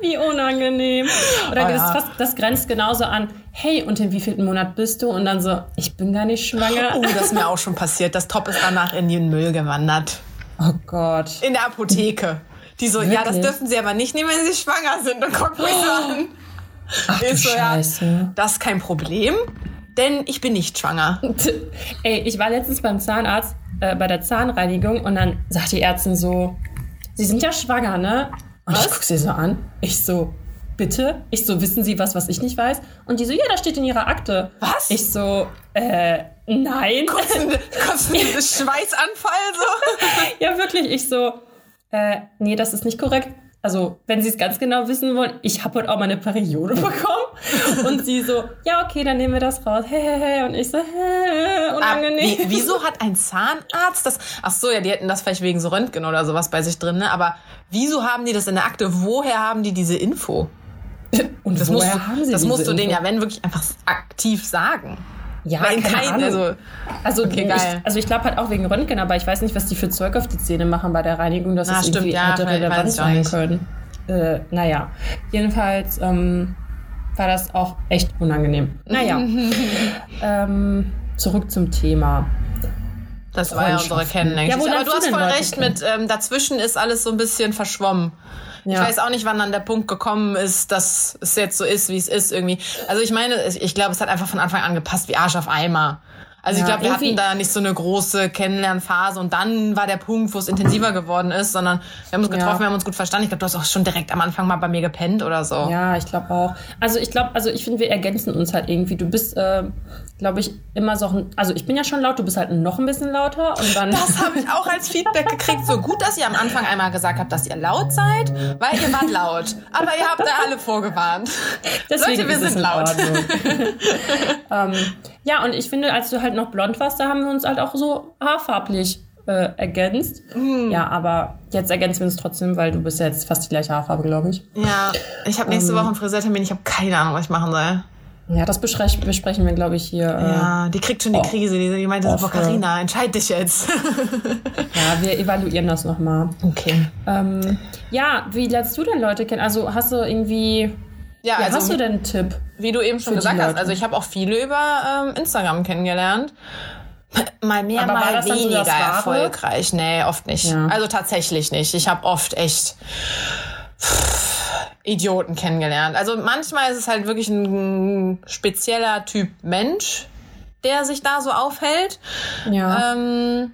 Wie unangenehm. Oder oh, das, ja. fast, das grenzt genauso an, hey, und in wievielten Monat bist du? Und dann so, ich bin gar nicht schwanger. Oh, das ist mir auch schon passiert. Das Top ist danach in den Müll gewandert. Oh Gott. In der Apotheke. Die so, Wirklich? ja, das dürfen sie aber nicht nehmen, wenn sie schwanger sind. Und guck mich so an. Ach, ich so, Scheiße. ja, das ist kein Problem, denn ich bin nicht schwanger. Ey, ich war letztens beim Zahnarzt, äh, bei der Zahnreinigung und dann sagt die Ärztin so, Sie sind ja schwanger, ne? Und was? ich guck sie so an. Ich so, bitte? Ich so, wissen Sie was, was ich nicht weiß? Und die so, ja, das steht in Ihrer Akte. Was? Ich so, äh, nein. Kurz ein, kurz ein Schweißanfall so. ja, wirklich. Ich so, äh, nee, das ist nicht korrekt. Also, wenn Sie es ganz genau wissen wollen, ich habe heute auch meine Periode bekommen. Und sie so, ja, okay, dann nehmen wir das raus. Und ich so, hä, unangenehm. Ah, wie, wieso hat ein Zahnarzt das? Ach so, ja, die hätten das vielleicht wegen so Röntgen oder sowas bei sich drin, ne? Aber wieso haben die das in der Akte? Woher haben die diese Info? Und das woher musst, haben sie Das musst du denen ja, wenn wirklich einfach aktiv sagen. Ja, Weil keine kein, Ahnung. Also, also, okay, ich, geil. also ich glaube halt auch wegen Röntgen, aber ich weiß nicht, was die für Zeug auf die Zähne machen bei der Reinigung, dass Na, es stimmt, irgendwie ja, hätte relevant sein können. Äh, naja, jedenfalls ähm, war das auch echt unangenehm. Naja, ähm, zurück zum Thema. Das war ja unsere Kennenlernen. Ja, aber du hast voll recht mit, ähm, dazwischen ist alles so ein bisschen verschwommen. Ja. Ich weiß auch nicht, wann dann der Punkt gekommen ist, dass es jetzt so ist, wie es ist irgendwie. Also ich meine, ich glaube, es hat einfach von Anfang an gepasst wie Arsch auf Eimer. Also ja, ich glaube, wir hatten da nicht so eine große Kennenlernphase und dann war der Punkt, wo es intensiver geworden ist, sondern wir haben uns getroffen, ja. wir haben uns gut verstanden. Ich glaube, du hast auch schon direkt am Anfang mal bei mir gepennt oder so. Ja, ich glaube auch. Also ich glaube, also ich finde, wir ergänzen uns halt irgendwie. Du bist, äh, glaube ich, immer so ein, also ich bin ja schon laut, du bist halt noch ein bisschen lauter und dann. Das habe ich auch als Feedback gekriegt. So gut, dass ihr am Anfang einmal gesagt habt, dass ihr laut seid, weil ihr wart laut. Aber ihr habt da alle vorgewarnt. Deswegen Leute, wir sind laut. ähm, ja, und ich finde, als du halt noch blond warst, da haben wir uns halt auch so haarfarblich äh, ergänzt. Mm. Ja, aber jetzt ergänzen wir uns trotzdem, weil du bist ja jetzt fast die gleiche Haarfarbe, glaube ich. Ja, ich habe nächste ähm, Woche einen Friseurtermin. Ich habe keine Ahnung, was ich machen soll. Ja, das besprechen wir, glaube ich, hier. Äh, ja, die kriegt schon die Krise. Die, die meinte, boah, Carina, entscheid dich jetzt. ja, wir evaluieren das nochmal. Okay. Ähm, ja, wie lernst du denn Leute kennen? Also hast du irgendwie. Ja, also, hast du denn einen Tipp? Wie du eben schon gesagt hast, also ich habe auch viele über ähm, Instagram kennengelernt. Mal mehr, Aber mal weniger so erfolgreich. Nee, oft nicht. Ja. Also tatsächlich nicht. Ich habe oft echt Idioten kennengelernt. Also manchmal ist es halt wirklich ein spezieller Typ Mensch, der sich da so aufhält. Ja. Ähm,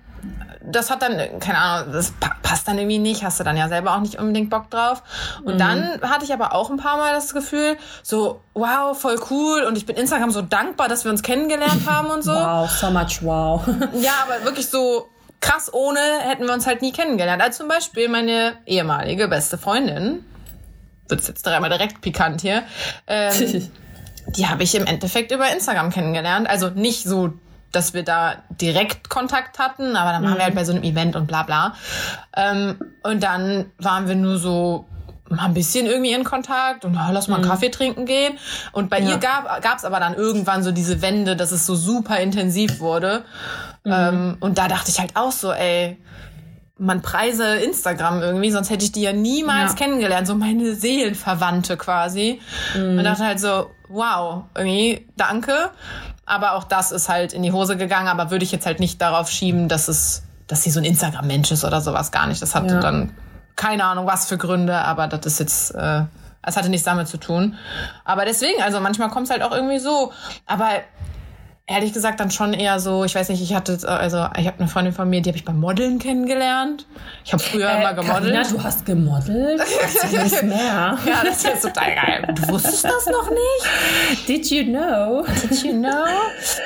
das hat dann, keine Ahnung, das passt dann irgendwie nicht, hast du dann ja selber auch nicht unbedingt Bock drauf. Und mhm. dann hatte ich aber auch ein paar Mal das Gefühl, so, wow, voll cool und ich bin Instagram so dankbar, dass wir uns kennengelernt haben und so. Wow, so much wow. ja, aber wirklich so krass ohne hätten wir uns halt nie kennengelernt. Also zum Beispiel meine ehemalige beste Freundin, wird jetzt dreimal direkt pikant hier, ähm, die habe ich im Endeffekt über Instagram kennengelernt. Also nicht so dass wir da direkt Kontakt hatten, aber dann waren mhm. wir halt bei so einem Event und bla bla. Ähm, und dann waren wir nur so mal ein bisschen irgendwie in Kontakt und oh, lass mal einen mhm. Kaffee trinken gehen. Und bei ja. ihr gab es aber dann irgendwann so diese Wende, dass es so super intensiv wurde. Mhm. Ähm, und da dachte ich halt auch so, ey, man preise Instagram irgendwie, sonst hätte ich die ja niemals ja. kennengelernt, so meine Seelenverwandte quasi. Mhm. Und dachte halt so, wow, irgendwie, danke. Aber auch das ist halt in die Hose gegangen, aber würde ich jetzt halt nicht darauf schieben, dass es, dass sie so ein Instagram-Mensch ist oder sowas gar nicht. Das hatte ja. dann keine Ahnung was für Gründe, aber das ist jetzt, äh, es hatte nichts damit zu tun. Aber deswegen, also manchmal kommt es halt auch irgendwie so. Aber ehrlich gesagt dann schon eher so, ich weiß nicht, ich hatte, also ich habe eine Freundin von mir, die habe ich beim Modeln kennengelernt. Ich habe früher äh, immer gemodelt. Carina, du hast gemodelt? Das ist mehr. ja, das ist total geil. Du wusstest das noch nicht? Did you know? Did you know?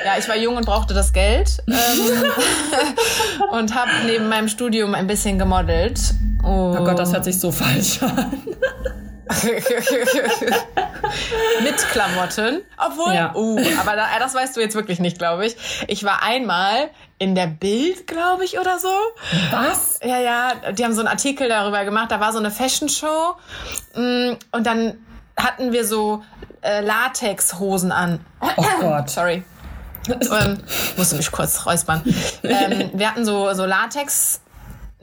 Ja, ich war jung und brauchte das Geld ähm, und habe neben meinem Studium ein bisschen gemodelt. Oh. oh Gott, das hört sich so falsch an. mit Klamotten. Obwohl, ja. uh, aber da, das weißt du jetzt wirklich nicht, glaube ich. Ich war einmal in der Bild, glaube ich, oder so. Was? Ja, ja, die haben so einen Artikel darüber gemacht. Da war so eine Fashion Show mm, und dann hatten wir so äh, Latexhosen an. Oh Gott. Sorry. ähm, musste mich kurz räuspern. Ähm, wir hatten so, so Latex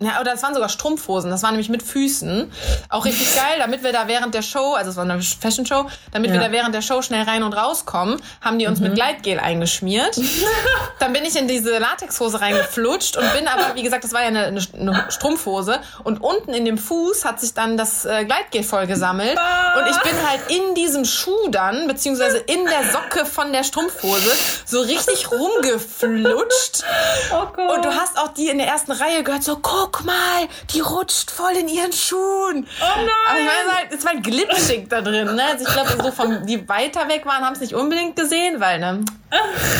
ja, oder es waren sogar Strumpfhosen, das waren nämlich mit Füßen. Auch richtig geil, damit wir da während der Show, also es war eine Fashion Show, damit ja. wir da während der Show schnell rein und rauskommen, haben die uns mhm. mit Gleitgel eingeschmiert. Dann bin ich in diese Latexhose reingeflutscht und bin aber, wie gesagt, das war ja eine, eine Strumpfhose und unten in dem Fuß hat sich dann das äh, Gleitgel voll gesammelt ah. und ich bin halt in diesem Schuh dann, beziehungsweise in der Socke von der Strumpfhose so richtig rumgeflutscht. Oh Gott. Und du hast auch die in der ersten Reihe gehört, so, guck, guck mal, die rutscht voll in ihren Schuhen. Oh nein. Halt, es war glitschig da drin. Ne? Also ich glaube, so die weiter weg waren, haben es nicht unbedingt gesehen, weil ne,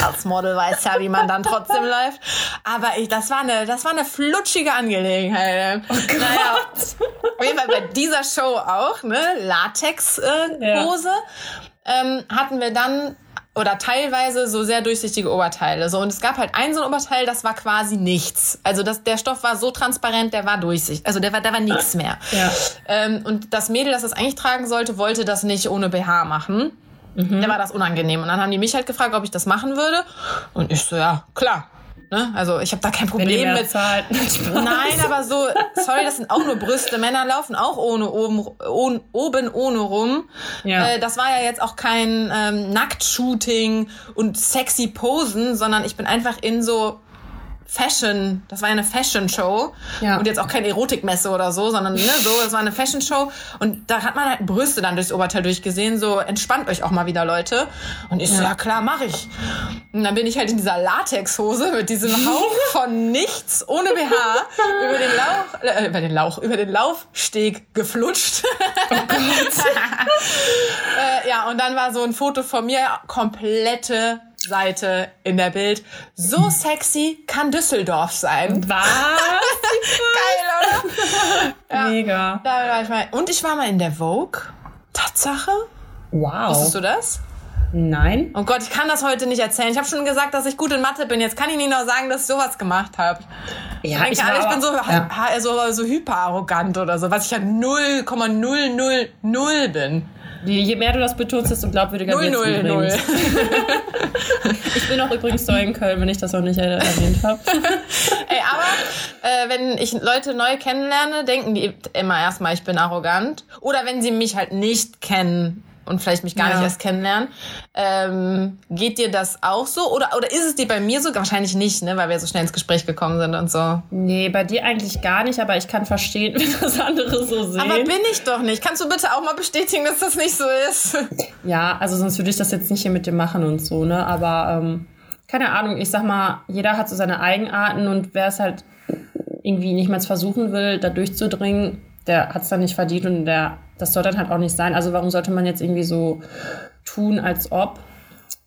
als Model weiß ja, wie man dann trotzdem läuft. Aber ich, das war eine, das war eine flutschige Angelegenheit. Oh Gott. Naja, auf jeden Fall bei dieser Show auch, ne, Latex-Hose, äh, ja. ähm, hatten wir dann oder teilweise so sehr durchsichtige Oberteile. So, und es gab halt ein so ein Oberteil, das war quasi nichts. Also das, der Stoff war so transparent, der war durchsichtig. Also der war, da war nichts mehr. Ja. Ähm, und das Mädel, das das eigentlich tragen sollte, wollte das nicht ohne BH machen. Mhm. Der war das unangenehm. Und dann haben die mich halt gefragt, ob ich das machen würde. Und ich so, ja, klar. Ne? Also ich habe da kein Problem mit. Zahlt. Nein, aber so, sorry, das sind auch nur Brüste. Männer laufen auch ohne oben, ohne, oben ohne rum. Ja. Äh, das war ja jetzt auch kein ähm, Nacktshooting und sexy Posen, sondern ich bin einfach in so Fashion, das war ja eine Fashion Show ja. und jetzt auch keine Erotikmesse oder so, sondern ne, so, das war eine Fashion Show und da hat man halt Brüste dann durchs Oberteil durchgesehen, so entspannt euch auch mal wieder Leute und ich ja. so, ja klar, mach ich. Und dann bin ich halt in dieser Latexhose mit diesem Hauch von nichts, ohne BH, über den Lauch, äh, über den Lauch, über den Laufsteg geflutscht. Oh äh, ja, und dann war so ein Foto von mir, komplette Seite in der Bild. So sexy kann Düsseldorf sein. Was? Geil, oder? Ja, Mega. Da war ich mal. Und ich war mal in der Vogue. Tatsache. Wow. Wusstest du das? Nein. Oh Gott, ich kann das heute nicht erzählen. Ich habe schon gesagt, dass ich gut in Mathe bin. Jetzt kann ich nicht noch sagen, dass ich sowas gemacht habe. Ja, ich, denke, ich, ich bin so, ja. so, so hyper arrogant oder so, was ich ja 0,000 bin. Je mehr du das betonst, desto glaubwürdiger wird es null. ich bin auch übrigens so in Köln, wenn ich das noch nicht erwähnt habe. Ey, aber äh, wenn ich Leute neu kennenlerne, denken die immer erstmal, ich bin arrogant. Oder wenn sie mich halt nicht kennen, und vielleicht mich gar ja. nicht erst kennenlernen. Ähm, geht dir das auch so? Oder, oder ist es dir bei mir so? Wahrscheinlich nicht, ne? weil wir so schnell ins Gespräch gekommen sind und so. Nee, bei dir eigentlich gar nicht, aber ich kann verstehen, wenn das andere so sehen. Aber bin ich doch nicht. Kannst du bitte auch mal bestätigen, dass das nicht so ist? Ja, also sonst würde ich das jetzt nicht hier mit dir machen und so, ne? Aber ähm, keine Ahnung, ich sag mal, jeder hat so seine Eigenarten und wer es halt irgendwie nicht mal versuchen will, da durchzudringen, der hat es dann nicht verdient und der das soll dann halt auch nicht sein. Also warum sollte man jetzt irgendwie so tun, als ob,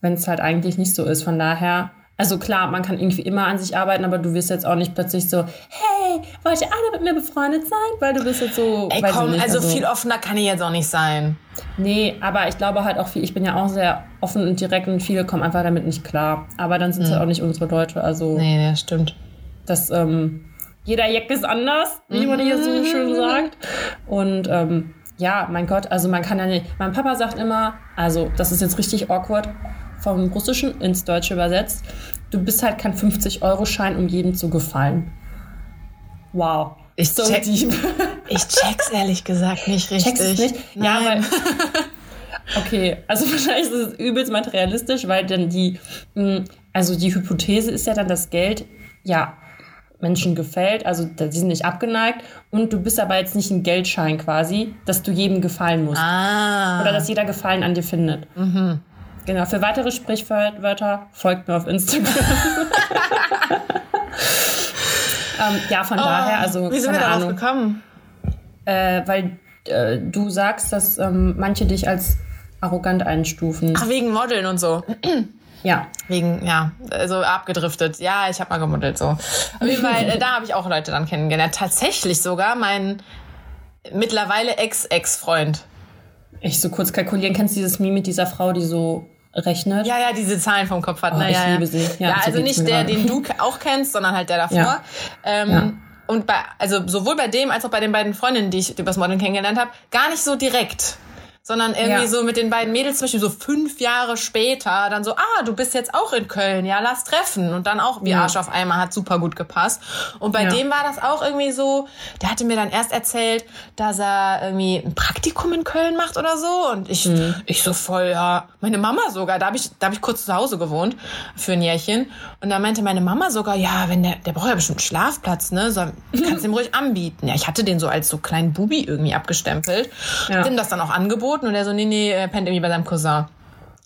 wenn es halt eigentlich nicht so ist. Von daher, also klar, man kann irgendwie immer an sich arbeiten, aber du wirst jetzt auch nicht plötzlich so, hey, wollt ihr alle mit mir befreundet sein? Weil du bist jetzt so. Ey, komm, nicht, also, also viel offener kann ich jetzt auch nicht sein. Nee, aber ich glaube halt auch viel, ich bin ja auch sehr offen und direkt und viele kommen einfach damit nicht klar. Aber dann sind es mhm. halt auch nicht unsere Leute. Also. Nee, das stimmt. Das, ähm, jeder Jack ist anders, wie man hier so schön sagt. Und ähm, ja, mein Gott, also man kann ja nicht. Mein Papa sagt immer, also das ist jetzt richtig awkward, vom Russischen ins Deutsche übersetzt, du bist halt kein 50-Euro-Schein, um jedem zu gefallen. Wow. Ich, so check, deep. ich check's ehrlich gesagt nicht richtig. Check's nicht? Nein. Ja, weil. Okay, also wahrscheinlich ist es übelst materialistisch, weil dann die, hm, also die Hypothese ist ja dann, das Geld ja Menschen gefällt, also die sind nicht abgeneigt und du bist aber jetzt nicht ein Geldschein quasi, dass du jedem gefallen musst. Ah. Oder dass jeder Gefallen an dir findet. Mhm. Genau, für weitere Sprichwörter folgt mir auf Instagram. ähm, ja, von oh, daher, also. Wie sind wir darauf gekommen? Äh, weil äh, du sagst, dass ähm, manche dich als arrogant einstufen. Ach, wegen Modeln und so. Ja. Wegen, ja, so abgedriftet. Ja, ich habe mal gemodelt so. Auf jeden Fall, äh, da habe ich auch Leute dann kennengelernt. Tatsächlich sogar mein mittlerweile Ex-Ex-Freund. Ich so kurz kalkulieren, kennst du dieses Meme mit dieser Frau, die so rechnet? Ja, ja, diese Zahlen vom Kopf hat. Oh, ne? ich ja, liebe sie. Ja, ja also nicht der, den du auch kennst, sondern halt der davor. Ja. Ähm, ja. Und bei, also sowohl bei dem als auch bei den beiden Freundinnen, die ich übers Modeln kennengelernt habe, gar nicht so direkt sondern irgendwie ja. so mit den beiden Mädels zum Beispiel so fünf Jahre später dann so, ah, du bist jetzt auch in Köln, ja, lass treffen. Und dann auch wie ja. Arsch auf einmal hat super gut gepasst. Und bei ja. dem war das auch irgendwie so, der hatte mir dann erst erzählt, dass er irgendwie ein Praktikum in Köln macht oder so. Und ich, mhm. ich so voll, ja, meine Mama sogar, da habe ich, da hab ich kurz zu Hause gewohnt für ein Jährchen. Und da meinte meine Mama sogar, ja, wenn der, der braucht ja bestimmt einen Schlafplatz, ne? So, kannst ihm ruhig anbieten. Ja, ich hatte den so als so kleinen Bubi irgendwie abgestempelt. Ja. Hab ihm das dann auch angeboten angeboten und er so, nee, nee, er pennt irgendwie bei seinem Cousin.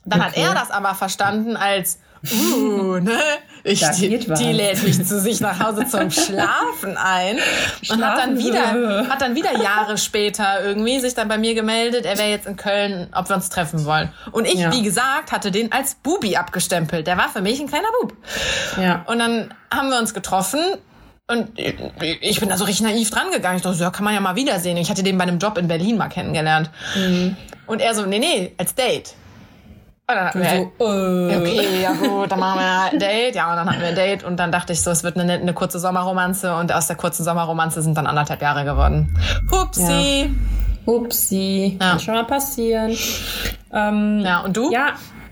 Dann okay. hat er das aber verstanden als, uh, ne? Ich, die, die lädt mich zu sich nach Hause zum Schlafen ein und hat dann wieder, hat dann wieder Jahre später irgendwie sich dann bei mir gemeldet, er wäre jetzt in Köln, ob wir uns treffen wollen. Und ich, ja. wie gesagt, hatte den als Bubi abgestempelt. Der war für mich ein kleiner Bub. Ja. Und dann haben wir uns getroffen und ich bin da so richtig naiv dran gegangen. Ich dachte, so, ja, kann man ja mal wiedersehen. Ich hatte den bei einem Job in Berlin mal kennengelernt. Mhm. Und er so, nee, nee, als Date. Und dann hatten wir, so, äh. okay, ja gut, dann machen wir ein Date. Ja, und dann hatten wir ein Date und dann dachte ich so, es wird eine, eine kurze Sommerromanze und aus der kurzen Sommerromanze sind dann anderthalb Jahre geworden. Hupsi. Ja. Hupsi. Ja. Kann schon mal passieren. Ähm, ja, und du? Ja,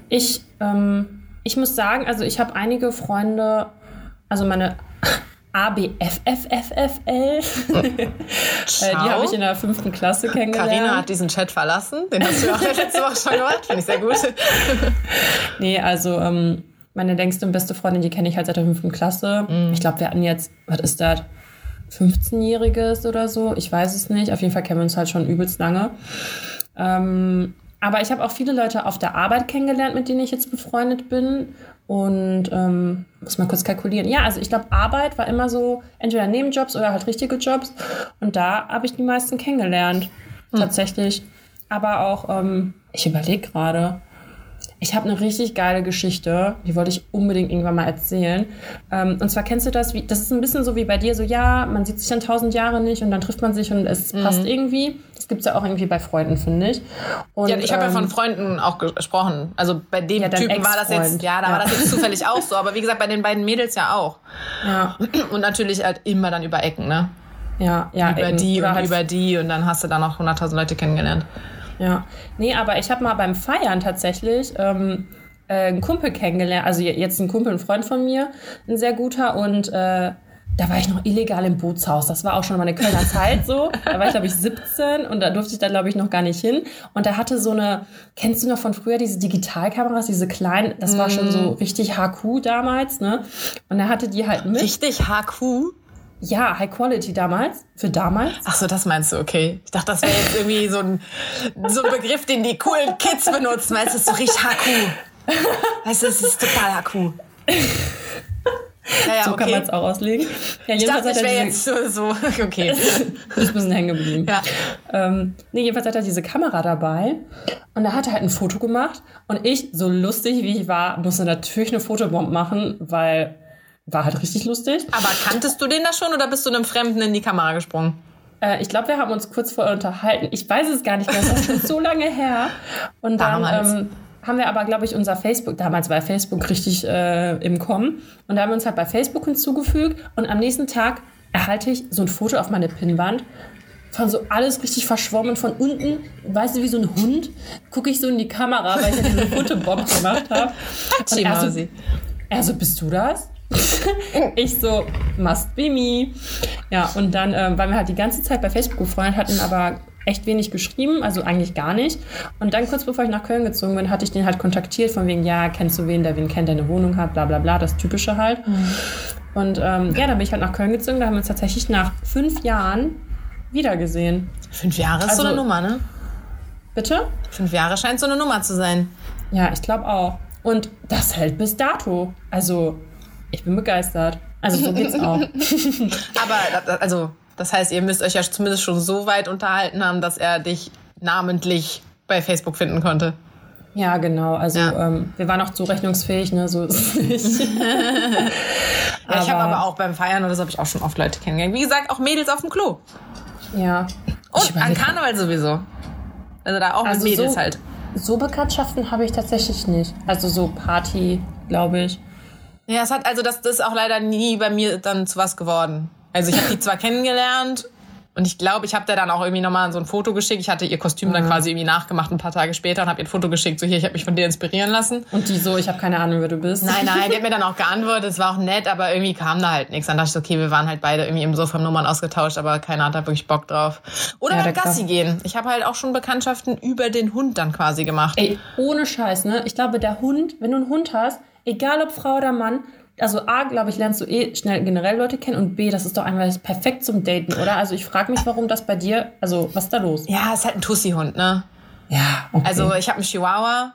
ich, ähm, ich muss sagen, also ich habe einige Freunde, also meine ABFFFFL. äh, die habe ich in der fünften Klasse kennengelernt. Carina hat diesen Chat verlassen. Den hast du auch letzte Woche schon gemacht. Finde ich sehr gut. nee, also ähm, meine längste und beste Freundin, die kenne ich halt seit der fünften Klasse. Mm. Ich glaube, wir hatten jetzt, was ist das? 15-Jähriges oder so. Ich weiß es nicht. Auf jeden Fall kennen wir uns halt schon übelst lange. Ähm, aber ich habe auch viele Leute auf der Arbeit kennengelernt, mit denen ich jetzt befreundet bin. Und ähm, muss mal kurz kalkulieren. Ja, also ich glaube, Arbeit war immer so entweder Nebenjobs oder halt richtige Jobs. Und da habe ich die meisten kennengelernt. Hm. Tatsächlich. Aber auch, ähm, ich überlege gerade, ich habe eine richtig geile Geschichte, die wollte ich unbedingt irgendwann mal erzählen. Ähm, und zwar kennst du das, wie, das ist ein bisschen so wie bei dir, so ja, man sieht sich dann tausend Jahre nicht und dann trifft man sich und es mhm. passt irgendwie. Das gibt es ja auch irgendwie bei Freunden, finde ich. Und, ja, ich habe ähm, ja von ähm, Freunden auch gesprochen. Also bei dem ja, Typen war das jetzt, ja, da ja. war das jetzt zufällig auch so. Aber wie gesagt, bei den beiden Mädels ja auch. Ja. Und natürlich halt immer dann über Ecken, ne? Ja, ja. Über Ecken. die und halt über die und dann hast du da noch 100.000 Leute kennengelernt. Ja, nee, aber ich habe mal beim Feiern tatsächlich ähm, äh, einen Kumpel kennengelernt, also jetzt ein Kumpel, ein Freund von mir, ein sehr guter und äh, da war ich noch illegal im Bootshaus. Das war auch schon meine Kölner Zeit so. Da war ich, glaube ich, 17 und da durfte ich da, glaube ich, noch gar nicht hin. Und da hatte so eine, kennst du noch von früher diese Digitalkameras, diese kleinen, das war schon so mhm. richtig HQ damals, ne? Und da hatte die halt mit. Richtig HQ? Ja, High Quality damals, für damals. Ach so, das meinst du, okay. Ich dachte, das wäre jetzt irgendwie so ein, so ein Begriff, den die coolen Kids benutzen. Weißt du, das ist so richtig HQ. Weißt du, das ist total HQ. Ja, ja, so okay. kann man es auch auslegen. Ja, ich dachte, ich wäre jetzt so, so, okay. du bist ein bisschen hängen geblieben. Ja. Ähm, nee, jedenfalls hat er diese Kamera dabei und er hat halt ein Foto gemacht und ich, so lustig wie ich war, musste natürlich eine Fotobomb machen, weil war halt richtig lustig. Aber kanntest du den da schon oder bist du einem Fremden in die Kamera gesprungen? Äh, ich glaube, wir haben uns kurz vorher unterhalten. Ich weiß es gar nicht mehr, das ist schon so lange her. Und dann ähm, haben wir aber, glaube ich, unser Facebook, damals war Facebook richtig äh, im Kommen. Und da haben wir uns halt bei Facebook hinzugefügt. Und am nächsten Tag erhalte ich so ein Foto auf meine Pinnwand von so alles richtig verschwommen. Von unten, weißt du, wie so ein Hund, gucke ich so in die Kamera, weil ich ja diese Fotobomb gemacht habe. Und er so, er so, bist du das? ich so, must be me. Ja, und dann ähm, waren wir halt die ganze Zeit bei Facebook befreundet, hatten aber echt wenig geschrieben, also eigentlich gar nicht. Und dann kurz bevor ich nach Köln gezogen bin, hatte ich den halt kontaktiert, von wegen, ja, kennst du wen, der wen kennt, der eine Wohnung hat, bla bla bla, das Typische halt. Mhm. Und ähm, ja, dann bin ich halt nach Köln gezogen, da haben wir uns tatsächlich nach fünf Jahren wiedergesehen. Fünf Jahre ist also, so eine Nummer, ne? Bitte? Fünf Jahre scheint so eine Nummer zu sein. Ja, ich glaube auch. Und das hält bis dato. Also, ich bin begeistert. Also, so geht's auch. Aber, also, das heißt, ihr müsst euch ja zumindest schon so weit unterhalten haben, dass er dich namentlich bei Facebook finden konnte. Ja, genau. Also ja. Ähm, wir waren auch zurechnungsfähig, ne? So ist es nicht. ja, ich habe aber auch beim Feiern oder so habe ich auch schon oft Leute kennengelernt. Wie gesagt, auch Mädels auf dem Klo. Ja. Und an Karneval sowieso. Also da auch also mit Mädels so, halt. So Bekanntschaften habe ich tatsächlich nicht. Also so Party, glaube ich. Ja, es hat also das, das ist auch leider nie bei mir dann zu was geworden. Also ich habe die zwar kennengelernt und ich glaube, ich habe da dann auch irgendwie nochmal so ein Foto geschickt. Ich hatte ihr Kostüm mhm. dann quasi irgendwie nachgemacht ein paar Tage später und habe ihr ein Foto geschickt. So hier, ich habe mich von dir inspirieren lassen. Und die so, ich habe keine Ahnung, wer du bist. Nein, nein, die hat mir dann auch geantwortet. Es war auch nett, aber irgendwie kam da halt nichts. Dann dachte ich, okay, wir waren halt beide irgendwie im Sofa Nummern ausgetauscht, aber keiner hat da wirklich Bock drauf. Oder ja, beim Gassi gehen. Ich habe halt auch schon Bekanntschaften über den Hund dann quasi gemacht. Ey, ohne Scheiß, ne? Ich glaube, der Hund, wenn du einen Hund hast, egal ob Frau oder Mann, also A, glaube ich, lernst du eh schnell generell Leute kennen und B, das ist doch einfach perfekt zum Daten, oder? Also ich frage mich, warum das bei dir, also was ist da los? Ja, ist halt ein Tussi-Hund, ne? Ja. Okay. Also ich habe einen Chihuahua,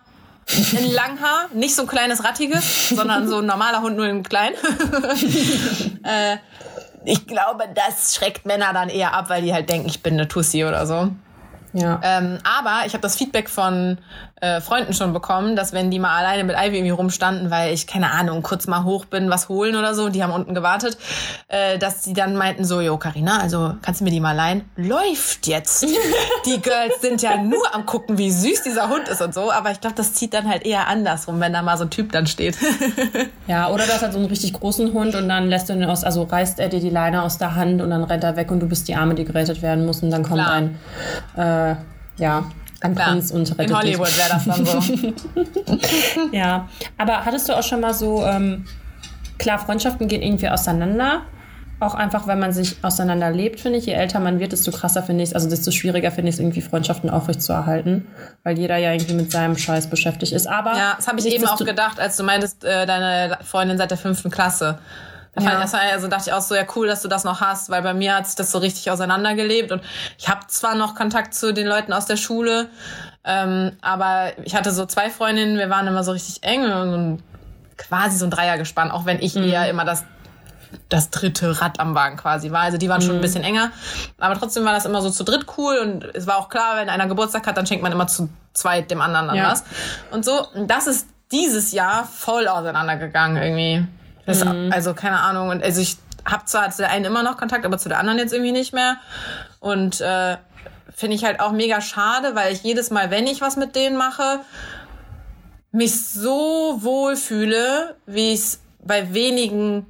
ein Langhaar, nicht so ein kleines Rattiges, sondern so ein normaler Hund, nur ein klein. äh, ich glaube, das schreckt Männer dann eher ab, weil die halt denken, ich bin eine Tussi oder so. Ja. Ähm, aber ich habe das Feedback von äh, Freunden schon bekommen, dass wenn die mal alleine mit Ivy irgendwie rumstanden, weil ich, keine Ahnung, kurz mal hoch bin, was holen oder so, die haben unten gewartet, äh, dass die dann meinten so, jo, Carina, also kannst du mir die mal leihen? Läuft jetzt. die Girls sind ja nur am gucken, wie süß dieser Hund ist und so, aber ich glaube, das zieht dann halt eher andersrum, wenn da mal so ein Typ dann steht. ja, oder das hat so einen richtig großen Hund und dann lässt du ihn aus, also reißt er dir die Leine aus der Hand und dann rennt er weg und du bist die Arme, die gerettet werden muss und dann kommt Klar. ein, äh, ja, ein Klar. Und rettet In Hollywood wäre das dann so. ja, aber hattest du auch schon mal so, ähm, klar, Freundschaften gehen irgendwie auseinander. Auch einfach, wenn man sich auseinander lebt, finde ich. Je älter man wird, desto krasser finde ich es, also desto schwieriger finde ich es, irgendwie Freundschaften aufrechtzuerhalten. Weil jeder ja irgendwie mit seinem Scheiß beschäftigt ist. Aber. Ja, das habe ich eben auch gedacht, als du meintest, äh, deine Freundin seit der fünften Klasse. Ja. Das, also dachte ich auch so, ja cool, dass du das noch hast, weil bei mir hat sich das so richtig auseinandergelebt und ich habe zwar noch Kontakt zu den Leuten aus der Schule, ähm, aber ich hatte so zwei Freundinnen, wir waren immer so richtig eng und quasi so ein Dreiergespann, auch wenn ich mhm. eher immer das das dritte Rad am Wagen quasi war. Also die waren schon ein mhm. bisschen enger. Aber trotzdem war das immer so zu dritt cool und es war auch klar, wenn einer Geburtstag hat, dann schenkt man immer zu zweit dem anderen ja. was. Und so, das ist dieses Jahr voll auseinandergegangen irgendwie. Das, mhm. Also keine Ahnung. Und also ich habe zwar zu der einen immer noch Kontakt, aber zu der anderen jetzt irgendwie nicht mehr. Und äh, finde ich halt auch mega schade, weil ich jedes Mal, wenn ich was mit denen mache, mich so wohl fühle, wie ich es bei wenigen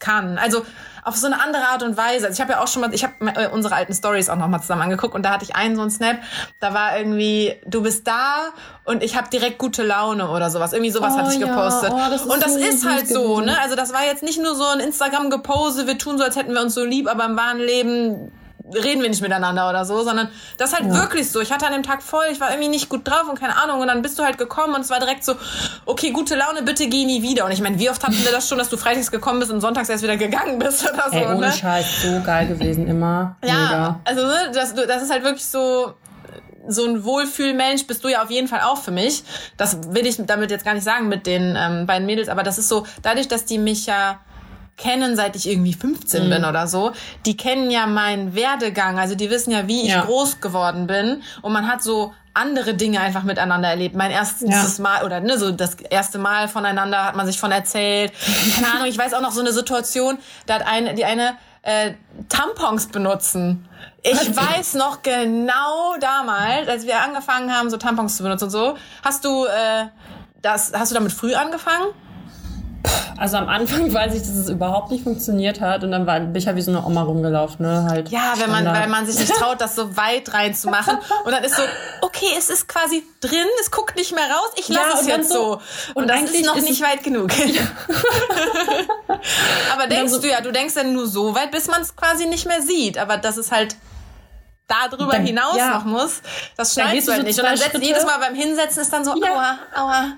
kann. Also auf so eine andere Art und Weise. Also ich habe ja auch schon mal, ich habe äh, unsere alten Stories auch noch mal zusammen angeguckt und da hatte ich einen so einen Snap, da war irgendwie, du bist da und ich habe direkt gute Laune oder sowas. Irgendwie sowas oh, hatte ich gepostet. Ja. Oh, das und das so ist halt so, ne? Also das war jetzt nicht nur so ein Instagram-Gepose, wir tun so, als hätten wir uns so lieb, aber im wahren Leben reden wir nicht miteinander oder so, sondern das ist halt ja. wirklich so. Ich hatte an dem Tag voll, ich war irgendwie nicht gut drauf und keine Ahnung. Und dann bist du halt gekommen und es war direkt so, okay, gute Laune, bitte geh nie wieder. Und ich meine, wie oft hatten wir das schon, dass du freitags gekommen bist und sonntags erst wieder gegangen bist oder so. Ey, ohne ne? Scheiß, so geil gewesen immer. Ja, Mega. also ne, das, das ist halt wirklich so, so ein Wohlfühlmensch bist du ja auf jeden Fall auch für mich. Das will ich damit jetzt gar nicht sagen mit den ähm, beiden Mädels, aber das ist so, dadurch, dass die mich ja kennen, seit ich irgendwie 15 mhm. bin oder so. Die kennen ja meinen Werdegang, also die wissen ja, wie ich ja. groß geworden bin. Und man hat so andere Dinge einfach miteinander erlebt. Mein erstes ja. Mal oder ne, so das erste Mal voneinander hat man sich von erzählt. Keine Ahnung, ich weiß auch noch so eine Situation, da hat eine, die eine äh, Tampons benutzen. Ich weiß noch genau damals, als wir angefangen haben, so Tampons zu benutzen und so. Hast du äh, das, hast du damit früh angefangen? Also am Anfang weiß ich, dass es überhaupt nicht funktioniert hat und dann war, bin ich ja wie so eine Oma rumgelaufen, ne? Halt ja, wenn man, weil man sich nicht traut, das so weit reinzumachen und dann ist so, okay, es ist quasi drin, es guckt nicht mehr raus, ich lasse ja, es jetzt so. Und, und das ist noch ist nicht weit genug. Ja. aber denkst so, du ja, du denkst dann nur so weit, bis man es quasi nicht mehr sieht. Aber das ist halt darüber dann, hinaus ja. noch muss, das schneidest du halt nicht. Und dann setzt jedes Mal beim Hinsetzen ist dann so, ja. aua, aua.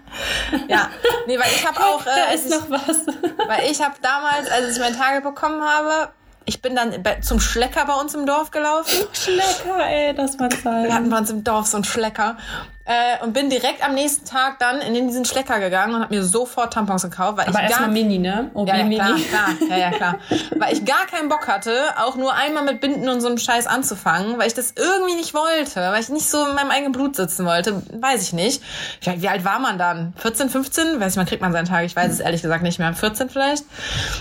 Ja, nee, weil ich habe auch, äh, da ist noch was. weil ich habe damals, als ich mein Tage bekommen habe, ich bin dann zum Schlecker bei uns im Dorf gelaufen. Schlecker, ey, das war Zeit. Wir hatten bei uns im Dorf so einen Schlecker. Äh, und bin direkt am nächsten Tag dann in diesen Schlecker gegangen und habe mir sofort Tampons gekauft. Weil Aber erstmal Mini, ne? Oh, ja, ja, Mini. klar, klar. Ja, ja, klar. weil ich gar keinen Bock hatte, auch nur einmal mit Binden und so einem Scheiß anzufangen, weil ich das irgendwie nicht wollte, weil ich nicht so in meinem eigenen Blut sitzen wollte. Weiß ich nicht. Wie alt war man dann? 14, 15? Weiß ich, man kriegt man seinen Tag. Ich weiß es ehrlich gesagt nicht mehr. 14 vielleicht?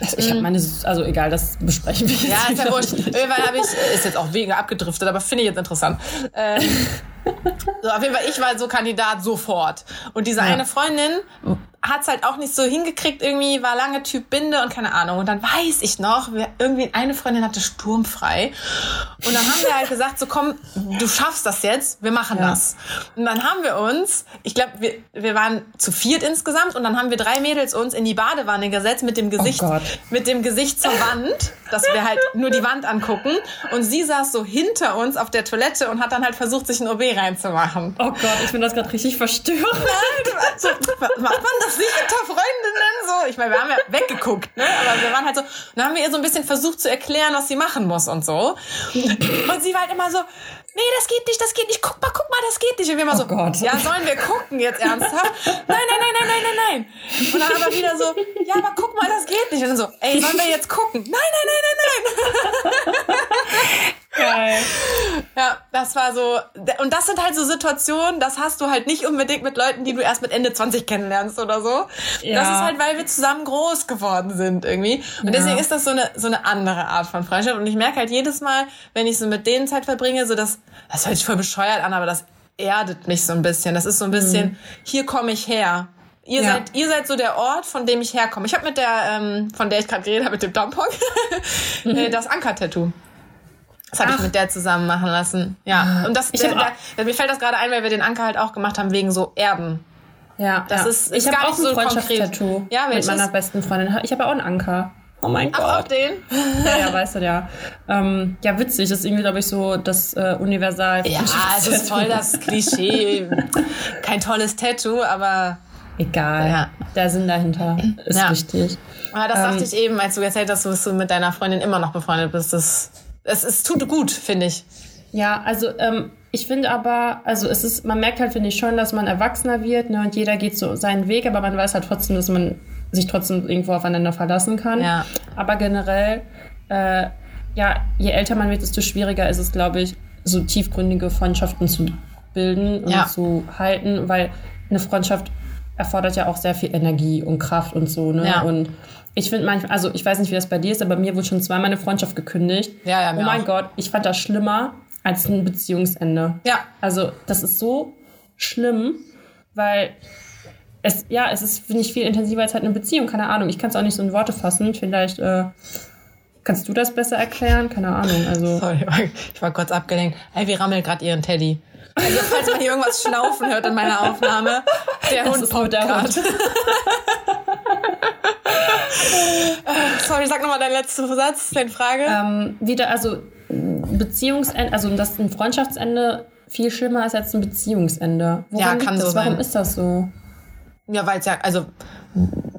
Also ich habe mm. meine, also egal, das besprechen wir jetzt. Ja, ist ja wurscht. Irgendwann habe ich, ist jetzt auch weniger abgedriftet, aber finde ich jetzt interessant. Ähm, so, auf jeden Fall, ich war so Kandidat sofort. Und diese ja. eine Freundin hat's halt auch nicht so hingekriegt, irgendwie war lange Typ Binde und keine Ahnung. Und dann weiß ich noch, wir, irgendwie eine Freundin hatte sturmfrei. Und dann haben wir halt gesagt, so komm, du schaffst das jetzt, wir machen ja. das. Und dann haben wir uns, ich glaube, wir, wir waren zu viert insgesamt und dann haben wir drei Mädels uns in die Badewanne gesetzt mit dem oh Gesicht, oh mit dem Gesicht zur Wand, dass wir halt nur die Wand angucken. Und sie saß so hinter uns auf der Toilette und hat dann halt versucht, sich ein OB reinzumachen. Oh Gott, ich bin das gerade richtig verstört. Nein, also, macht man das nicht unter Freundinnen so. Ich meine, wir haben ja weggeguckt, ne? Aber wir waren halt so, dann haben wir ihr so ein bisschen versucht zu erklären, was sie machen muss und so. Und sie war halt immer so, nee, das geht nicht, das geht nicht, guck mal, guck mal, das geht nicht. Und wir immer oh so, Gott. ja, sollen wir gucken jetzt ernsthaft? Nein, nein, nein, nein, nein, nein, nein. Und dann aber wieder so, ja, aber guck mal, das geht nicht. Und dann so, ey, sollen wir jetzt gucken? Nein, nein, nein, nein, nein. Geil. Ja, das war so, und das sind halt so Situationen, das hast du halt nicht unbedingt mit Leuten, die du erst mit Ende 20 kennenlernst oder so. Ja. Das ist halt, weil wir zusammen groß geworden sind irgendwie. Und ja. deswegen ist das so eine, so eine andere Art von Freundschaft. Und ich merke halt jedes Mal, wenn ich so mit denen Zeit verbringe, so dass, das hört sich voll bescheuert an, aber das erdet mich so ein bisschen. Das ist so ein bisschen, mhm. hier komme ich her. Ihr, ja. seid, ihr seid so der Ort, von dem ich herkomme. Ich habe mit der, ähm, von der ich gerade geredet habe, mit dem Tampon, äh, das Anker-Tattoo. Das habe ich mit der zusammen machen lassen. Ja. Ah. Und das, ich der, der, mir fällt das gerade ein, weil wir den Anker halt auch gemacht haben wegen so Erben. Ja, das ja. ist, ich habe auch ein so Freundschaftstattoo ja, mit meiner besten Freundin. Ich habe auch einen Anker. Oh mein Gott. Ach, auch den? Ja, ja, weißt du, ja. Ähm, ja, witzig. Das ist irgendwie, glaube ich, so das äh, Universal. Ja, es ist voll das Klischee. Kein tolles Tattoo, aber egal. Ja. Der Sinn dahinter ist ja. wichtig. Aber das ähm, dachte ich eben, als du erzählt hast, dass du mit deiner Freundin immer noch befreundet bist. Das, es, es tut gut, finde ich. Ja, also ähm, ich finde aber, also es ist, man merkt halt, finde ich schon, dass man erwachsener wird, ne, und jeder geht so seinen Weg, aber man weiß halt trotzdem, dass man sich trotzdem irgendwo aufeinander verlassen kann. Ja. Aber generell, äh, ja, je älter man wird, desto schwieriger ist es, glaube ich, so tiefgründige Freundschaften zu bilden und ja. zu halten, weil eine Freundschaft erfordert ja auch sehr viel Energie und Kraft und so, ne? Ja. Und ich finde manchmal, also ich weiß nicht, wie das bei dir ist, aber mir wurde schon zweimal eine Freundschaft gekündigt. Ja, ja, mir Oh mein auch. Gott, ich fand das schlimmer als ein Beziehungsende. Ja. Also das ist so schlimm, weil es, ja, es ist, finde ich, viel intensiver als halt eine Beziehung. Keine Ahnung. Ich kann es auch nicht so in Worte fassen. Vielleicht äh, kannst du das besser erklären? Keine Ahnung. Also. Sorry, ich war kurz abgelenkt. Ivy rammelt gerade ihren Teddy. Also, falls man hier irgendwas schnaufen hört in meiner Aufnahme, der das Hund ist der Hund. Sorry, sag nochmal deinen letzten Satz, deine Frage. Ähm, wieder, also Beziehungsende, also dass ein Freundschaftsende viel schlimmer ist als ein Beziehungsende. Woran ja, kann so sein. Warum ist das so? Ja, weil es ja, also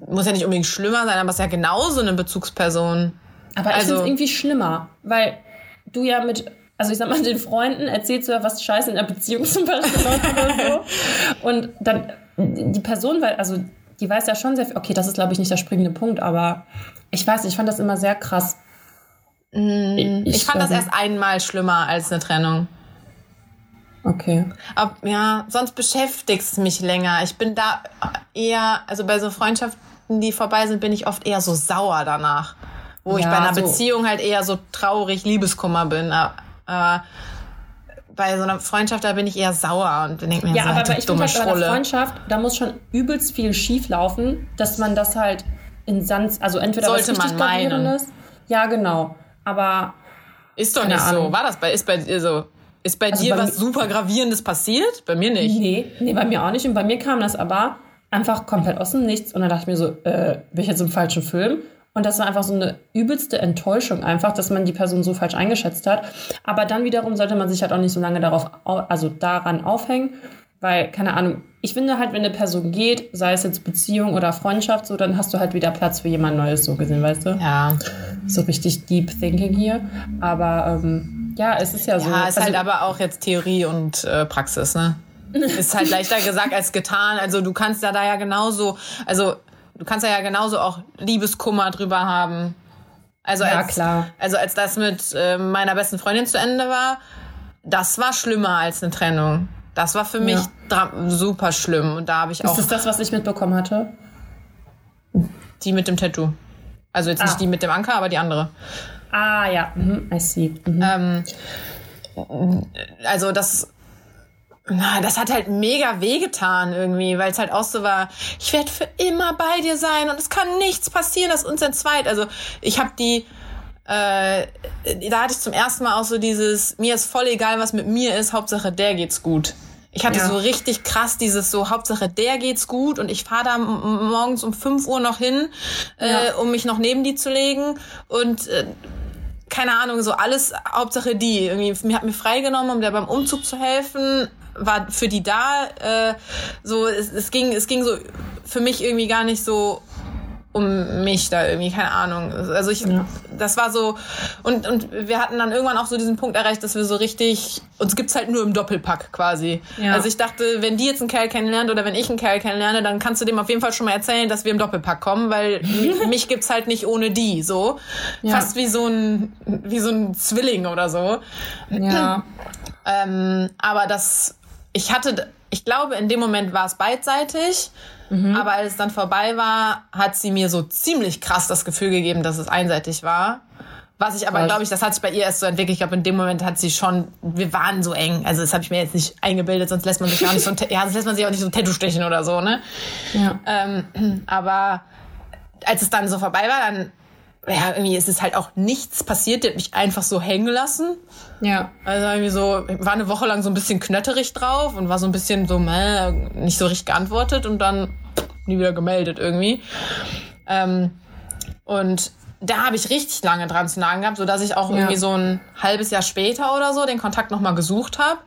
muss ja nicht unbedingt schlimmer sein, aber es ist ja genauso eine Bezugsperson. Aber ich also, finde es irgendwie schlimmer, weil du ja mit, also ich sag mal, den Freunden erzählst du ja was Scheiße in der Beziehung zum Beispiel oder so. Und dann die Person, weil, also die weiß ja schon sehr viel. Okay, das ist, glaube ich, nicht der springende Punkt, aber ich weiß, ich fand das immer sehr krass. Mm, ich, ich fand das erst einmal schlimmer als eine Trennung. Okay. Aber, ja, sonst beschäftigt es mich länger. Ich bin da eher, also bei so Freundschaften, die vorbei sind, bin ich oft eher so sauer danach. Wo ja, ich bei einer so. Beziehung halt eher so traurig, Liebeskummer bin. Aber bei so einer Freundschaft, da bin ich eher sauer und denke mir, ja, so, aber, aber ich finde halt bei einer Freundschaft, da muss schon übelst viel schief laufen, dass man das halt in Sand, also entweder Sollte was man meinen. Ist. Ja, genau. Aber ist doch nicht Ahnung. so. War das bei ist bei dir so? Ist bei also dir bei was super gravierendes passiert? Bei mir nicht. Nee, nee, bei mir auch nicht. Und bei mir kam das aber einfach komplett aus dem Nichts. Und dann dachte ich mir so, äh, bin ich jetzt im falschen Film? Und das war einfach so eine übelste Enttäuschung einfach, dass man die Person so falsch eingeschätzt hat. Aber dann wiederum sollte man sich halt auch nicht so lange darauf, also daran aufhängen, weil, keine Ahnung, ich finde halt, wenn eine Person geht, sei es jetzt Beziehung oder Freundschaft, so, dann hast du halt wieder Platz für jemand Neues, so gesehen, weißt du? Ja. So richtig deep thinking hier. Aber ähm, ja, es ist ja, so. Ja, ist halt also, halt aber auch jetzt Theorie und äh, Praxis, ne? ist halt leichter gesagt als getan. Also du kannst ja da ja genauso, also du kannst ja genauso auch Liebeskummer drüber haben. Also ja, als, klar. Also als das mit äh, meiner besten Freundin zu Ende war, das war schlimmer als eine Trennung. Das war für mich ja. super schlimm und da habe ich auch. Ist das das, was ich mitbekommen hatte? Die mit dem Tattoo. Also jetzt ah. nicht die mit dem Anker, aber die andere. Ah ja, mhm. I see. Mhm. Ähm, also das na, das hat halt mega wehgetan irgendwie, weil es halt auch so war, ich werde für immer bei dir sein und es kann nichts passieren, das uns entzweit. Also ich habe die, äh, da hatte ich zum ersten Mal auch so dieses, mir ist voll egal, was mit mir ist, Hauptsache der geht's gut. Ich hatte ja. so richtig krass dieses so, Hauptsache der geht's gut und ich fahre da morgens um 5 Uhr noch hin, äh, ja. um mich noch neben die zu legen und äh, keine Ahnung, so alles, Hauptsache die. Irgendwie, mir hat mir freigenommen, um der beim Umzug zu helfen war für die da. Äh, so, es, es ging, es ging so für mich irgendwie gar nicht so um mich da irgendwie, keine Ahnung. Also ich, ja. das war so, und, und wir hatten dann irgendwann auch so diesen Punkt erreicht, dass wir so richtig, uns gibt's halt nur im Doppelpack quasi. Ja. Also ich dachte, wenn die jetzt einen Kerl kennenlernt oder wenn ich einen Kerl kennenlerne, dann kannst du dem auf jeden Fall schon mal erzählen, dass wir im Doppelpack kommen, weil mich gibt's halt nicht ohne die, so. Ja. Fast wie so ein, wie so ein Zwilling oder so. Ja. ähm, aber das, ich hatte, ich glaube, in dem Moment war es beidseitig. Mhm. Aber als es dann vorbei war, hat sie mir so ziemlich krass das Gefühl gegeben, dass es einseitig war. Was ich aber, glaube ich, das hat sich bei ihr erst so entwickelt. Ich glaube, in dem Moment hat sie schon, wir waren so eng. Also das habe ich mir jetzt nicht eingebildet, sonst lässt man sich auch nicht so ein, ja, sonst lässt man sich auch nicht so ein Tattoo stechen oder so, ne? Ja. Ähm, aber als es dann so vorbei war, dann ja, irgendwie ist es halt auch nichts passiert. Der hat mich einfach so hängen lassen. Ja. Also irgendwie so, war eine Woche lang so ein bisschen knötterig drauf und war so ein bisschen so, meh, nicht so richtig geantwortet und dann nie wieder gemeldet irgendwie. Ähm, und da habe ich richtig lange dran zu nagen gehabt, so dass ich auch ja. irgendwie so ein halbes Jahr später oder so den Kontakt nochmal gesucht habe.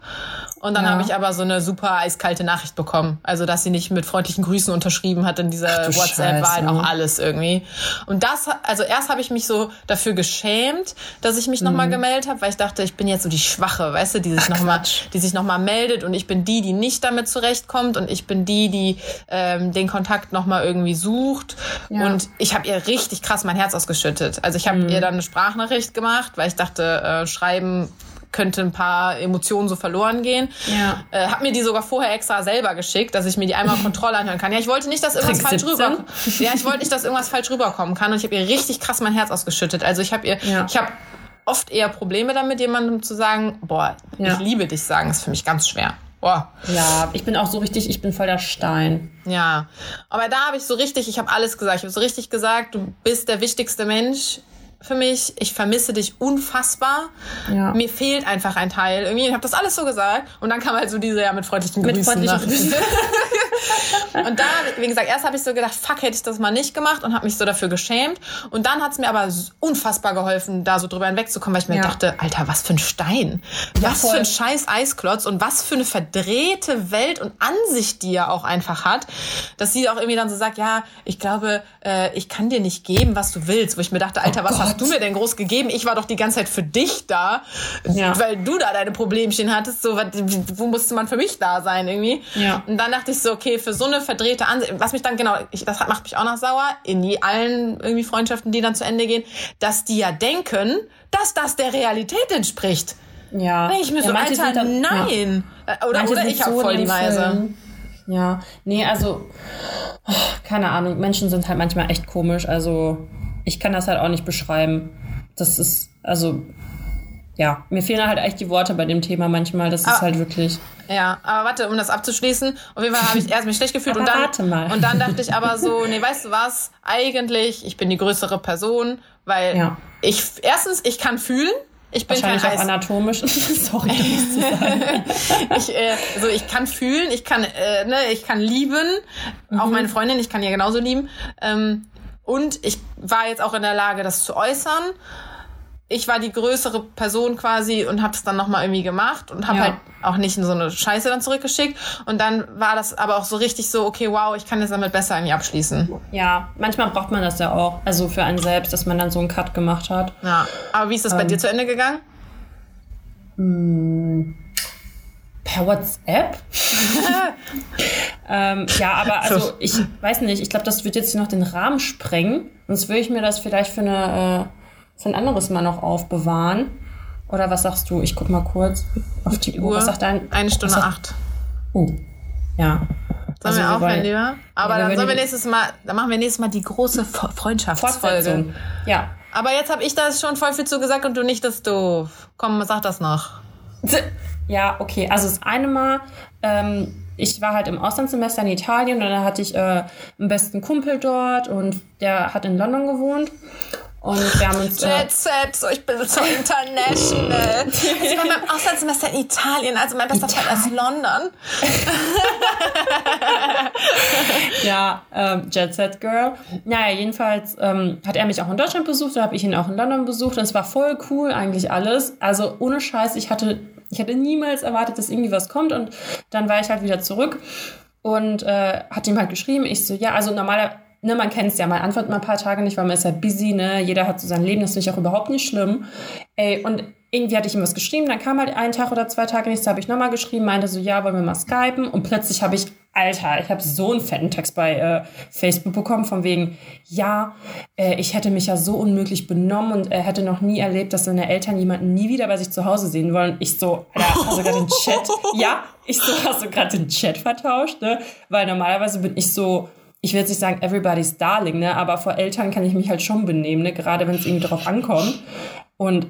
Und dann ja. habe ich aber so eine super eiskalte Nachricht bekommen. Also, dass sie nicht mit freundlichen Grüßen unterschrieben hat in dieser WhatsApp, war halt auch alles irgendwie. Und das, also erst habe ich mich so dafür geschämt, dass ich mich mhm. nochmal gemeldet habe, weil ich dachte, ich bin jetzt so die Schwache, weißt du, die sich nochmal, die sich nochmal meldet und ich bin die, die nicht damit zurechtkommt und ich bin die, die ähm, den Kontakt nochmal irgendwie sucht. Ja. Und ich habe ihr richtig krass mein Herz ausgeschüttet. Also ich habe mhm. ihr dann eine Sprachnachricht gemacht, weil ich dachte, äh, schreiben könnte ein paar Emotionen so verloren gehen. Ja. Äh, hab mir die sogar vorher extra selber geschickt, dass ich mir die einmal Kontrolle anhören kann. Ja, ich wollte nicht, dass irgendwas falsch rüber. Ja, ich wollte nicht, dass irgendwas falsch rüberkommen kann und ich habe ihr richtig krass mein Herz ausgeschüttet. Also ich habe ihr, ja. ich habe oft eher Probleme damit, jemandem zu sagen, boah, ja. ich liebe dich sagen, ist für mich ganz schwer. Boah. Ja, ich bin auch so richtig, ich bin voll der Stein. Ja, aber da habe ich so richtig, ich habe alles gesagt. Ich habe so richtig gesagt, du bist der wichtigste Mensch für mich. Ich vermisse dich unfassbar. Ja. Mir fehlt einfach ein Teil. Irgendwie, ich habe das alles so gesagt. Und dann kam halt so diese, ja, mit freundlichen Grüßen. Mit freundlichen Grüßen. und da, wie gesagt, erst habe ich so gedacht, fuck, hätte ich das mal nicht gemacht und habe mich so dafür geschämt. Und dann hat es mir aber unfassbar geholfen, da so drüber hinwegzukommen, weil ich mir ja. dachte, Alter, was für ein Stein. Ja, was voll. für ein scheiß Eisklotz und was für eine verdrehte Welt und Ansicht, die er auch einfach hat. Dass sie auch irgendwie dann so sagt, ja, ich glaube, äh, ich kann dir nicht geben, was du willst. Wo ich mir dachte, Alter, oh was Gott. Hast du mir denn groß gegeben? Ich war doch die ganze Zeit für dich da, ja. weil du da deine Problemchen hattest. So, wo musste man für mich da sein irgendwie? Ja. Und dann dachte ich so, okay, für so eine verdrehte Ansicht, was mich dann genau, ich, das macht mich auch noch sauer, in die, allen irgendwie Freundschaften, die dann zu Ende gehen, dass die ja denken, dass das der Realität entspricht. Ja. ich mir ja, so, Alter, dann, nein. Ja. Äh, oder, oder ich habe so voll die Weise. Ja, nee, also, oh, keine Ahnung, Menschen sind halt manchmal echt komisch, also ich kann das halt auch nicht beschreiben. Das ist, also, ja, mir fehlen halt echt die Worte bei dem Thema manchmal. Das ist ah, halt wirklich. Ja, aber warte, um das abzuschließen, auf jeden Fall habe ich erst mich schlecht gefühlt und dann, warte mal. und dann dachte ich aber so, nee, weißt du was? Eigentlich, ich bin die größere Person, weil ja. ich erstens, ich kann fühlen. Ich bin Wahrscheinlich kein auch anatomisch. Sorry, das zu sagen. ich, äh, also ich kann fühlen, ich kann, äh, ne, ich kann lieben. Mhm. Auch meine Freundin, ich kann ja genauso lieben. Ähm, und ich war jetzt auch in der Lage, das zu äußern. Ich war die größere Person quasi und habe es dann nochmal irgendwie gemacht und habe ja. halt auch nicht in so eine Scheiße dann zurückgeschickt. Und dann war das aber auch so richtig so, okay, wow, ich kann jetzt damit besser irgendwie abschließen. Ja, manchmal braucht man das ja auch. Also für einen selbst, dass man dann so einen Cut gemacht hat. Ja, aber wie ist das ähm, bei dir zu Ende gegangen? Hm Per WhatsApp? ähm, ja, aber also ich weiß nicht, ich glaube, das wird jetzt noch den Rahmen sprengen. Sonst würde ich mir das vielleicht für, eine, äh, für ein anderes Mal noch aufbewahren. Oder was sagst du? Ich guck mal kurz auf die, die Uhr. Was sagt dein? Eine Stunde acht. Oh, ja. Sollen also wir aufhören, lieber? Aber dann sollen wir nächstes Mal, dann machen wir nächstes Mal die große Freundschaftsfolge. Ja. Aber jetzt habe ich da schon voll viel zu gesagt und du nicht das doof. Komm, sag das noch. Ja, okay. Also das eine Mal, ähm, ich war halt im Auslandssemester in Italien und dann hatte ich äh, einen besten Kumpel dort und der hat in London gewohnt. Und wir haben uns. Jet Set, so ich bin so international. ich war beim Auslandssemester in Italien, also mein bester Freund ist London. ja, ähm, Jet Set Girl. Naja, jedenfalls ähm, hat er mich auch in Deutschland besucht, da habe ich ihn auch in London besucht und es war voll cool eigentlich alles. Also ohne Scheiß, ich hatte ich hätte niemals erwartet, dass irgendwie was kommt. Und dann war ich halt wieder zurück und äh, hat ihm halt geschrieben. Ich so, ja, also normaler, ne, man kennt es ja, man antwortet mal ein paar Tage nicht, weil man ist ja busy, ne? Jeder hat so sein Leben, das finde ich auch überhaupt nicht schlimm. Ey, und irgendwie hatte ich ihm was geschrieben, dann kam halt einen Tag oder zwei Tage nichts, habe ich nochmal geschrieben, meinte so, ja, wollen wir mal skypen? Und plötzlich habe ich, Alter, ich habe so einen fetten Text bei äh, Facebook bekommen, von wegen, ja, äh, ich hätte mich ja so unmöglich benommen und er hätte noch nie erlebt, dass seine Eltern jemanden nie wieder bei sich zu Hause sehen wollen. Ich so, Alter, hast du gerade den Chat? Ja, ich so, hast du gerade den Chat vertauscht, ne? Weil normalerweise bin ich so, ich will jetzt nicht sagen everybody's darling, ne, aber vor Eltern kann ich mich halt schon benehmen, ne, gerade wenn es irgendwie drauf ankommt. Und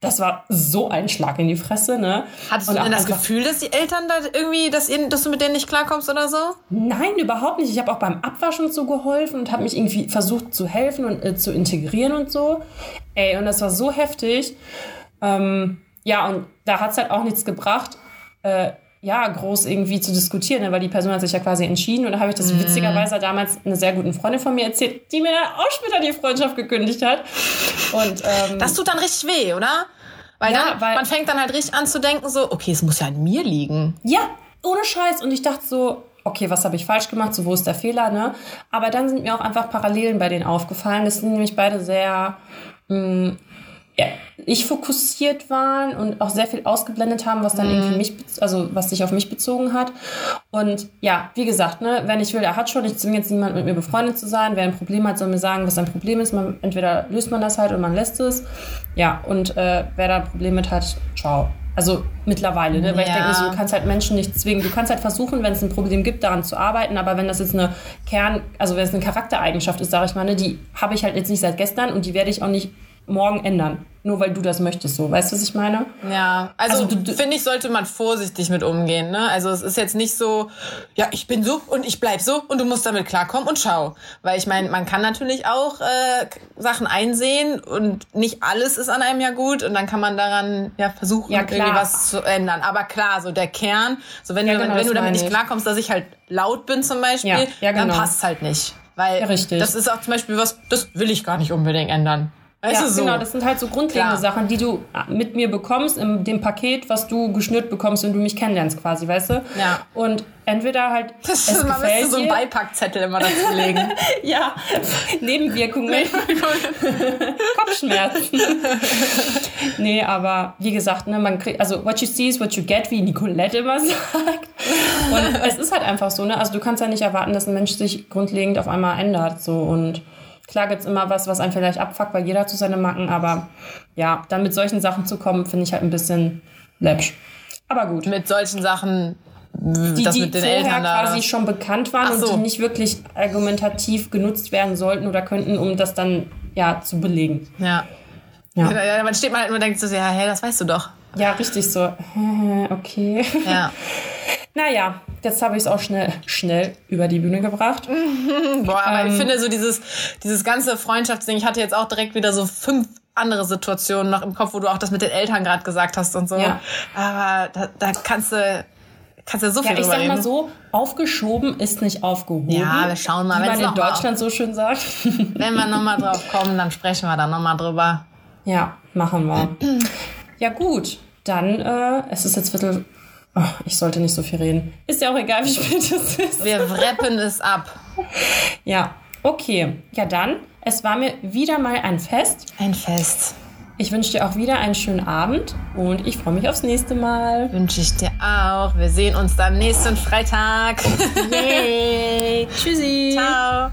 das war so ein Schlag in die Fresse, ne? Hattest du denn das Gefühl, dass die Eltern da irgendwie, dass, ihr, dass du mit denen nicht klarkommst oder so? Nein, überhaupt nicht. Ich habe auch beim Abwaschen so geholfen und habe mich irgendwie versucht zu helfen und äh, zu integrieren und so. Ey, und das war so heftig. Ähm, ja, und da hat's halt auch nichts gebracht. Äh, ja, groß irgendwie zu diskutieren, ne? weil die Person hat sich ja quasi entschieden und da habe ich das mm. witzigerweise damals einer sehr guten Freundin von mir erzählt, die mir dann auch später die Freundschaft gekündigt hat. Und, ähm, das tut dann richtig weh, oder? Weil, ja, dann, weil man fängt dann halt richtig an zu denken, so, okay, es muss ja an mir liegen. Ja, ohne Scheiß. Und ich dachte so, okay, was habe ich falsch gemacht, so wo ist der Fehler, ne? Aber dann sind mir auch einfach Parallelen bei denen aufgefallen. Das sind nämlich beide sehr mh, mm, ich fokussiert waren und auch sehr viel ausgeblendet haben, was dann mhm. irgendwie mich, also was sich auf mich bezogen hat. Und ja, wie gesagt, ne, wenn ich will, er hat schon, ich zwinge jetzt niemand mit mir befreundet zu sein. Wer ein Problem hat, soll mir sagen, was ein Problem ist. Man, entweder löst man das halt und man lässt es. Ja, und äh, wer da ein Problem mit hat, ciao. Also mittlerweile, ne? weil ja. ich denke, so, du kannst halt Menschen nicht zwingen. Du kannst halt versuchen, wenn es ein Problem gibt, daran zu arbeiten, aber wenn das jetzt eine Kern, also wenn es eine Charaktereigenschaft ist, sage ich mal, ne, die habe ich halt jetzt nicht seit gestern und die werde ich auch nicht morgen ändern nur weil du das möchtest, so. Weißt du, was ich meine? Ja, also, also finde ich, sollte man vorsichtig mit umgehen, ne? Also es ist jetzt nicht so, ja, ich bin so und ich bleib so und du musst damit klarkommen und schau. Weil ich meine, man kann natürlich auch äh, Sachen einsehen und nicht alles ist an einem ja gut und dann kann man daran ja versuchen, ja, irgendwie was zu ändern. Aber klar, so der Kern, so wenn, ja, du, genau, wenn du damit nicht klarkommst, dass ich halt laut bin zum Beispiel, ja, ja, genau. dann passt halt nicht. Weil das ist auch zum Beispiel was, das will ich gar nicht unbedingt ändern. Weißt ja, so? genau, das sind halt so grundlegende Klar. Sachen, die du mit mir bekommst, in dem Paket, was du geschnürt bekommst, wenn du mich kennenlernst quasi, weißt du? Ja. Und entweder halt. Das ist mal du so einen Beipackzettel immer dazu legen. ja, Nebenwirkungen. Kopfschmerzen. nee, aber wie gesagt, ne, man kriegt, also what you see is what you get, wie Nicolette immer sagt. Und es ist halt einfach so, ne? Also du kannst ja nicht erwarten, dass ein Mensch sich grundlegend auf einmal ändert. So und Klar gibt es immer was, was einen vielleicht abfuckt, weil jeder zu seine Macken, aber ja, dann mit solchen Sachen zu kommen, finde ich halt ein bisschen läppsch. Aber gut. Mit solchen Sachen, die, das die mit den Eltern da, quasi schon bekannt waren so. und die nicht wirklich argumentativ genutzt werden sollten oder könnten, um das dann ja zu belegen. Ja. Ja. ja man steht mal halt und denkt so, ja, hey, das weißt du doch. Ja, richtig so. Okay. Ja. naja, jetzt habe ich es auch schnell, schnell über die Bühne gebracht. Boah, aber ähm, ich finde so dieses, dieses ganze Freundschaftsding, ich hatte jetzt auch direkt wieder so fünf andere Situationen noch im Kopf, wo du auch das mit den Eltern gerade gesagt hast und so. Ja. Aber da, da kannst du kannst du so viel ja, ich sag mal so, aufgeschoben ist nicht aufgehoben. Ja, wir schauen mal, wenn man in Deutschland mal, so schön sagt. Wenn wir nochmal drauf kommen, dann sprechen wir da nochmal drüber. Ja, machen wir. Ja gut, dann, äh, es ist jetzt Viertel... Oh, ich sollte nicht so viel reden. Ist ja auch egal, wie spät es ist. Wir wrappen es ab. Ja, okay. Ja dann, es war mir wieder mal ein Fest. Ein Fest. Ich wünsche dir auch wieder einen schönen Abend und ich freue mich aufs nächste Mal. Wünsche ich dir auch. Wir sehen uns dann nächsten Freitag. Yay. Tschüssi. Ciao.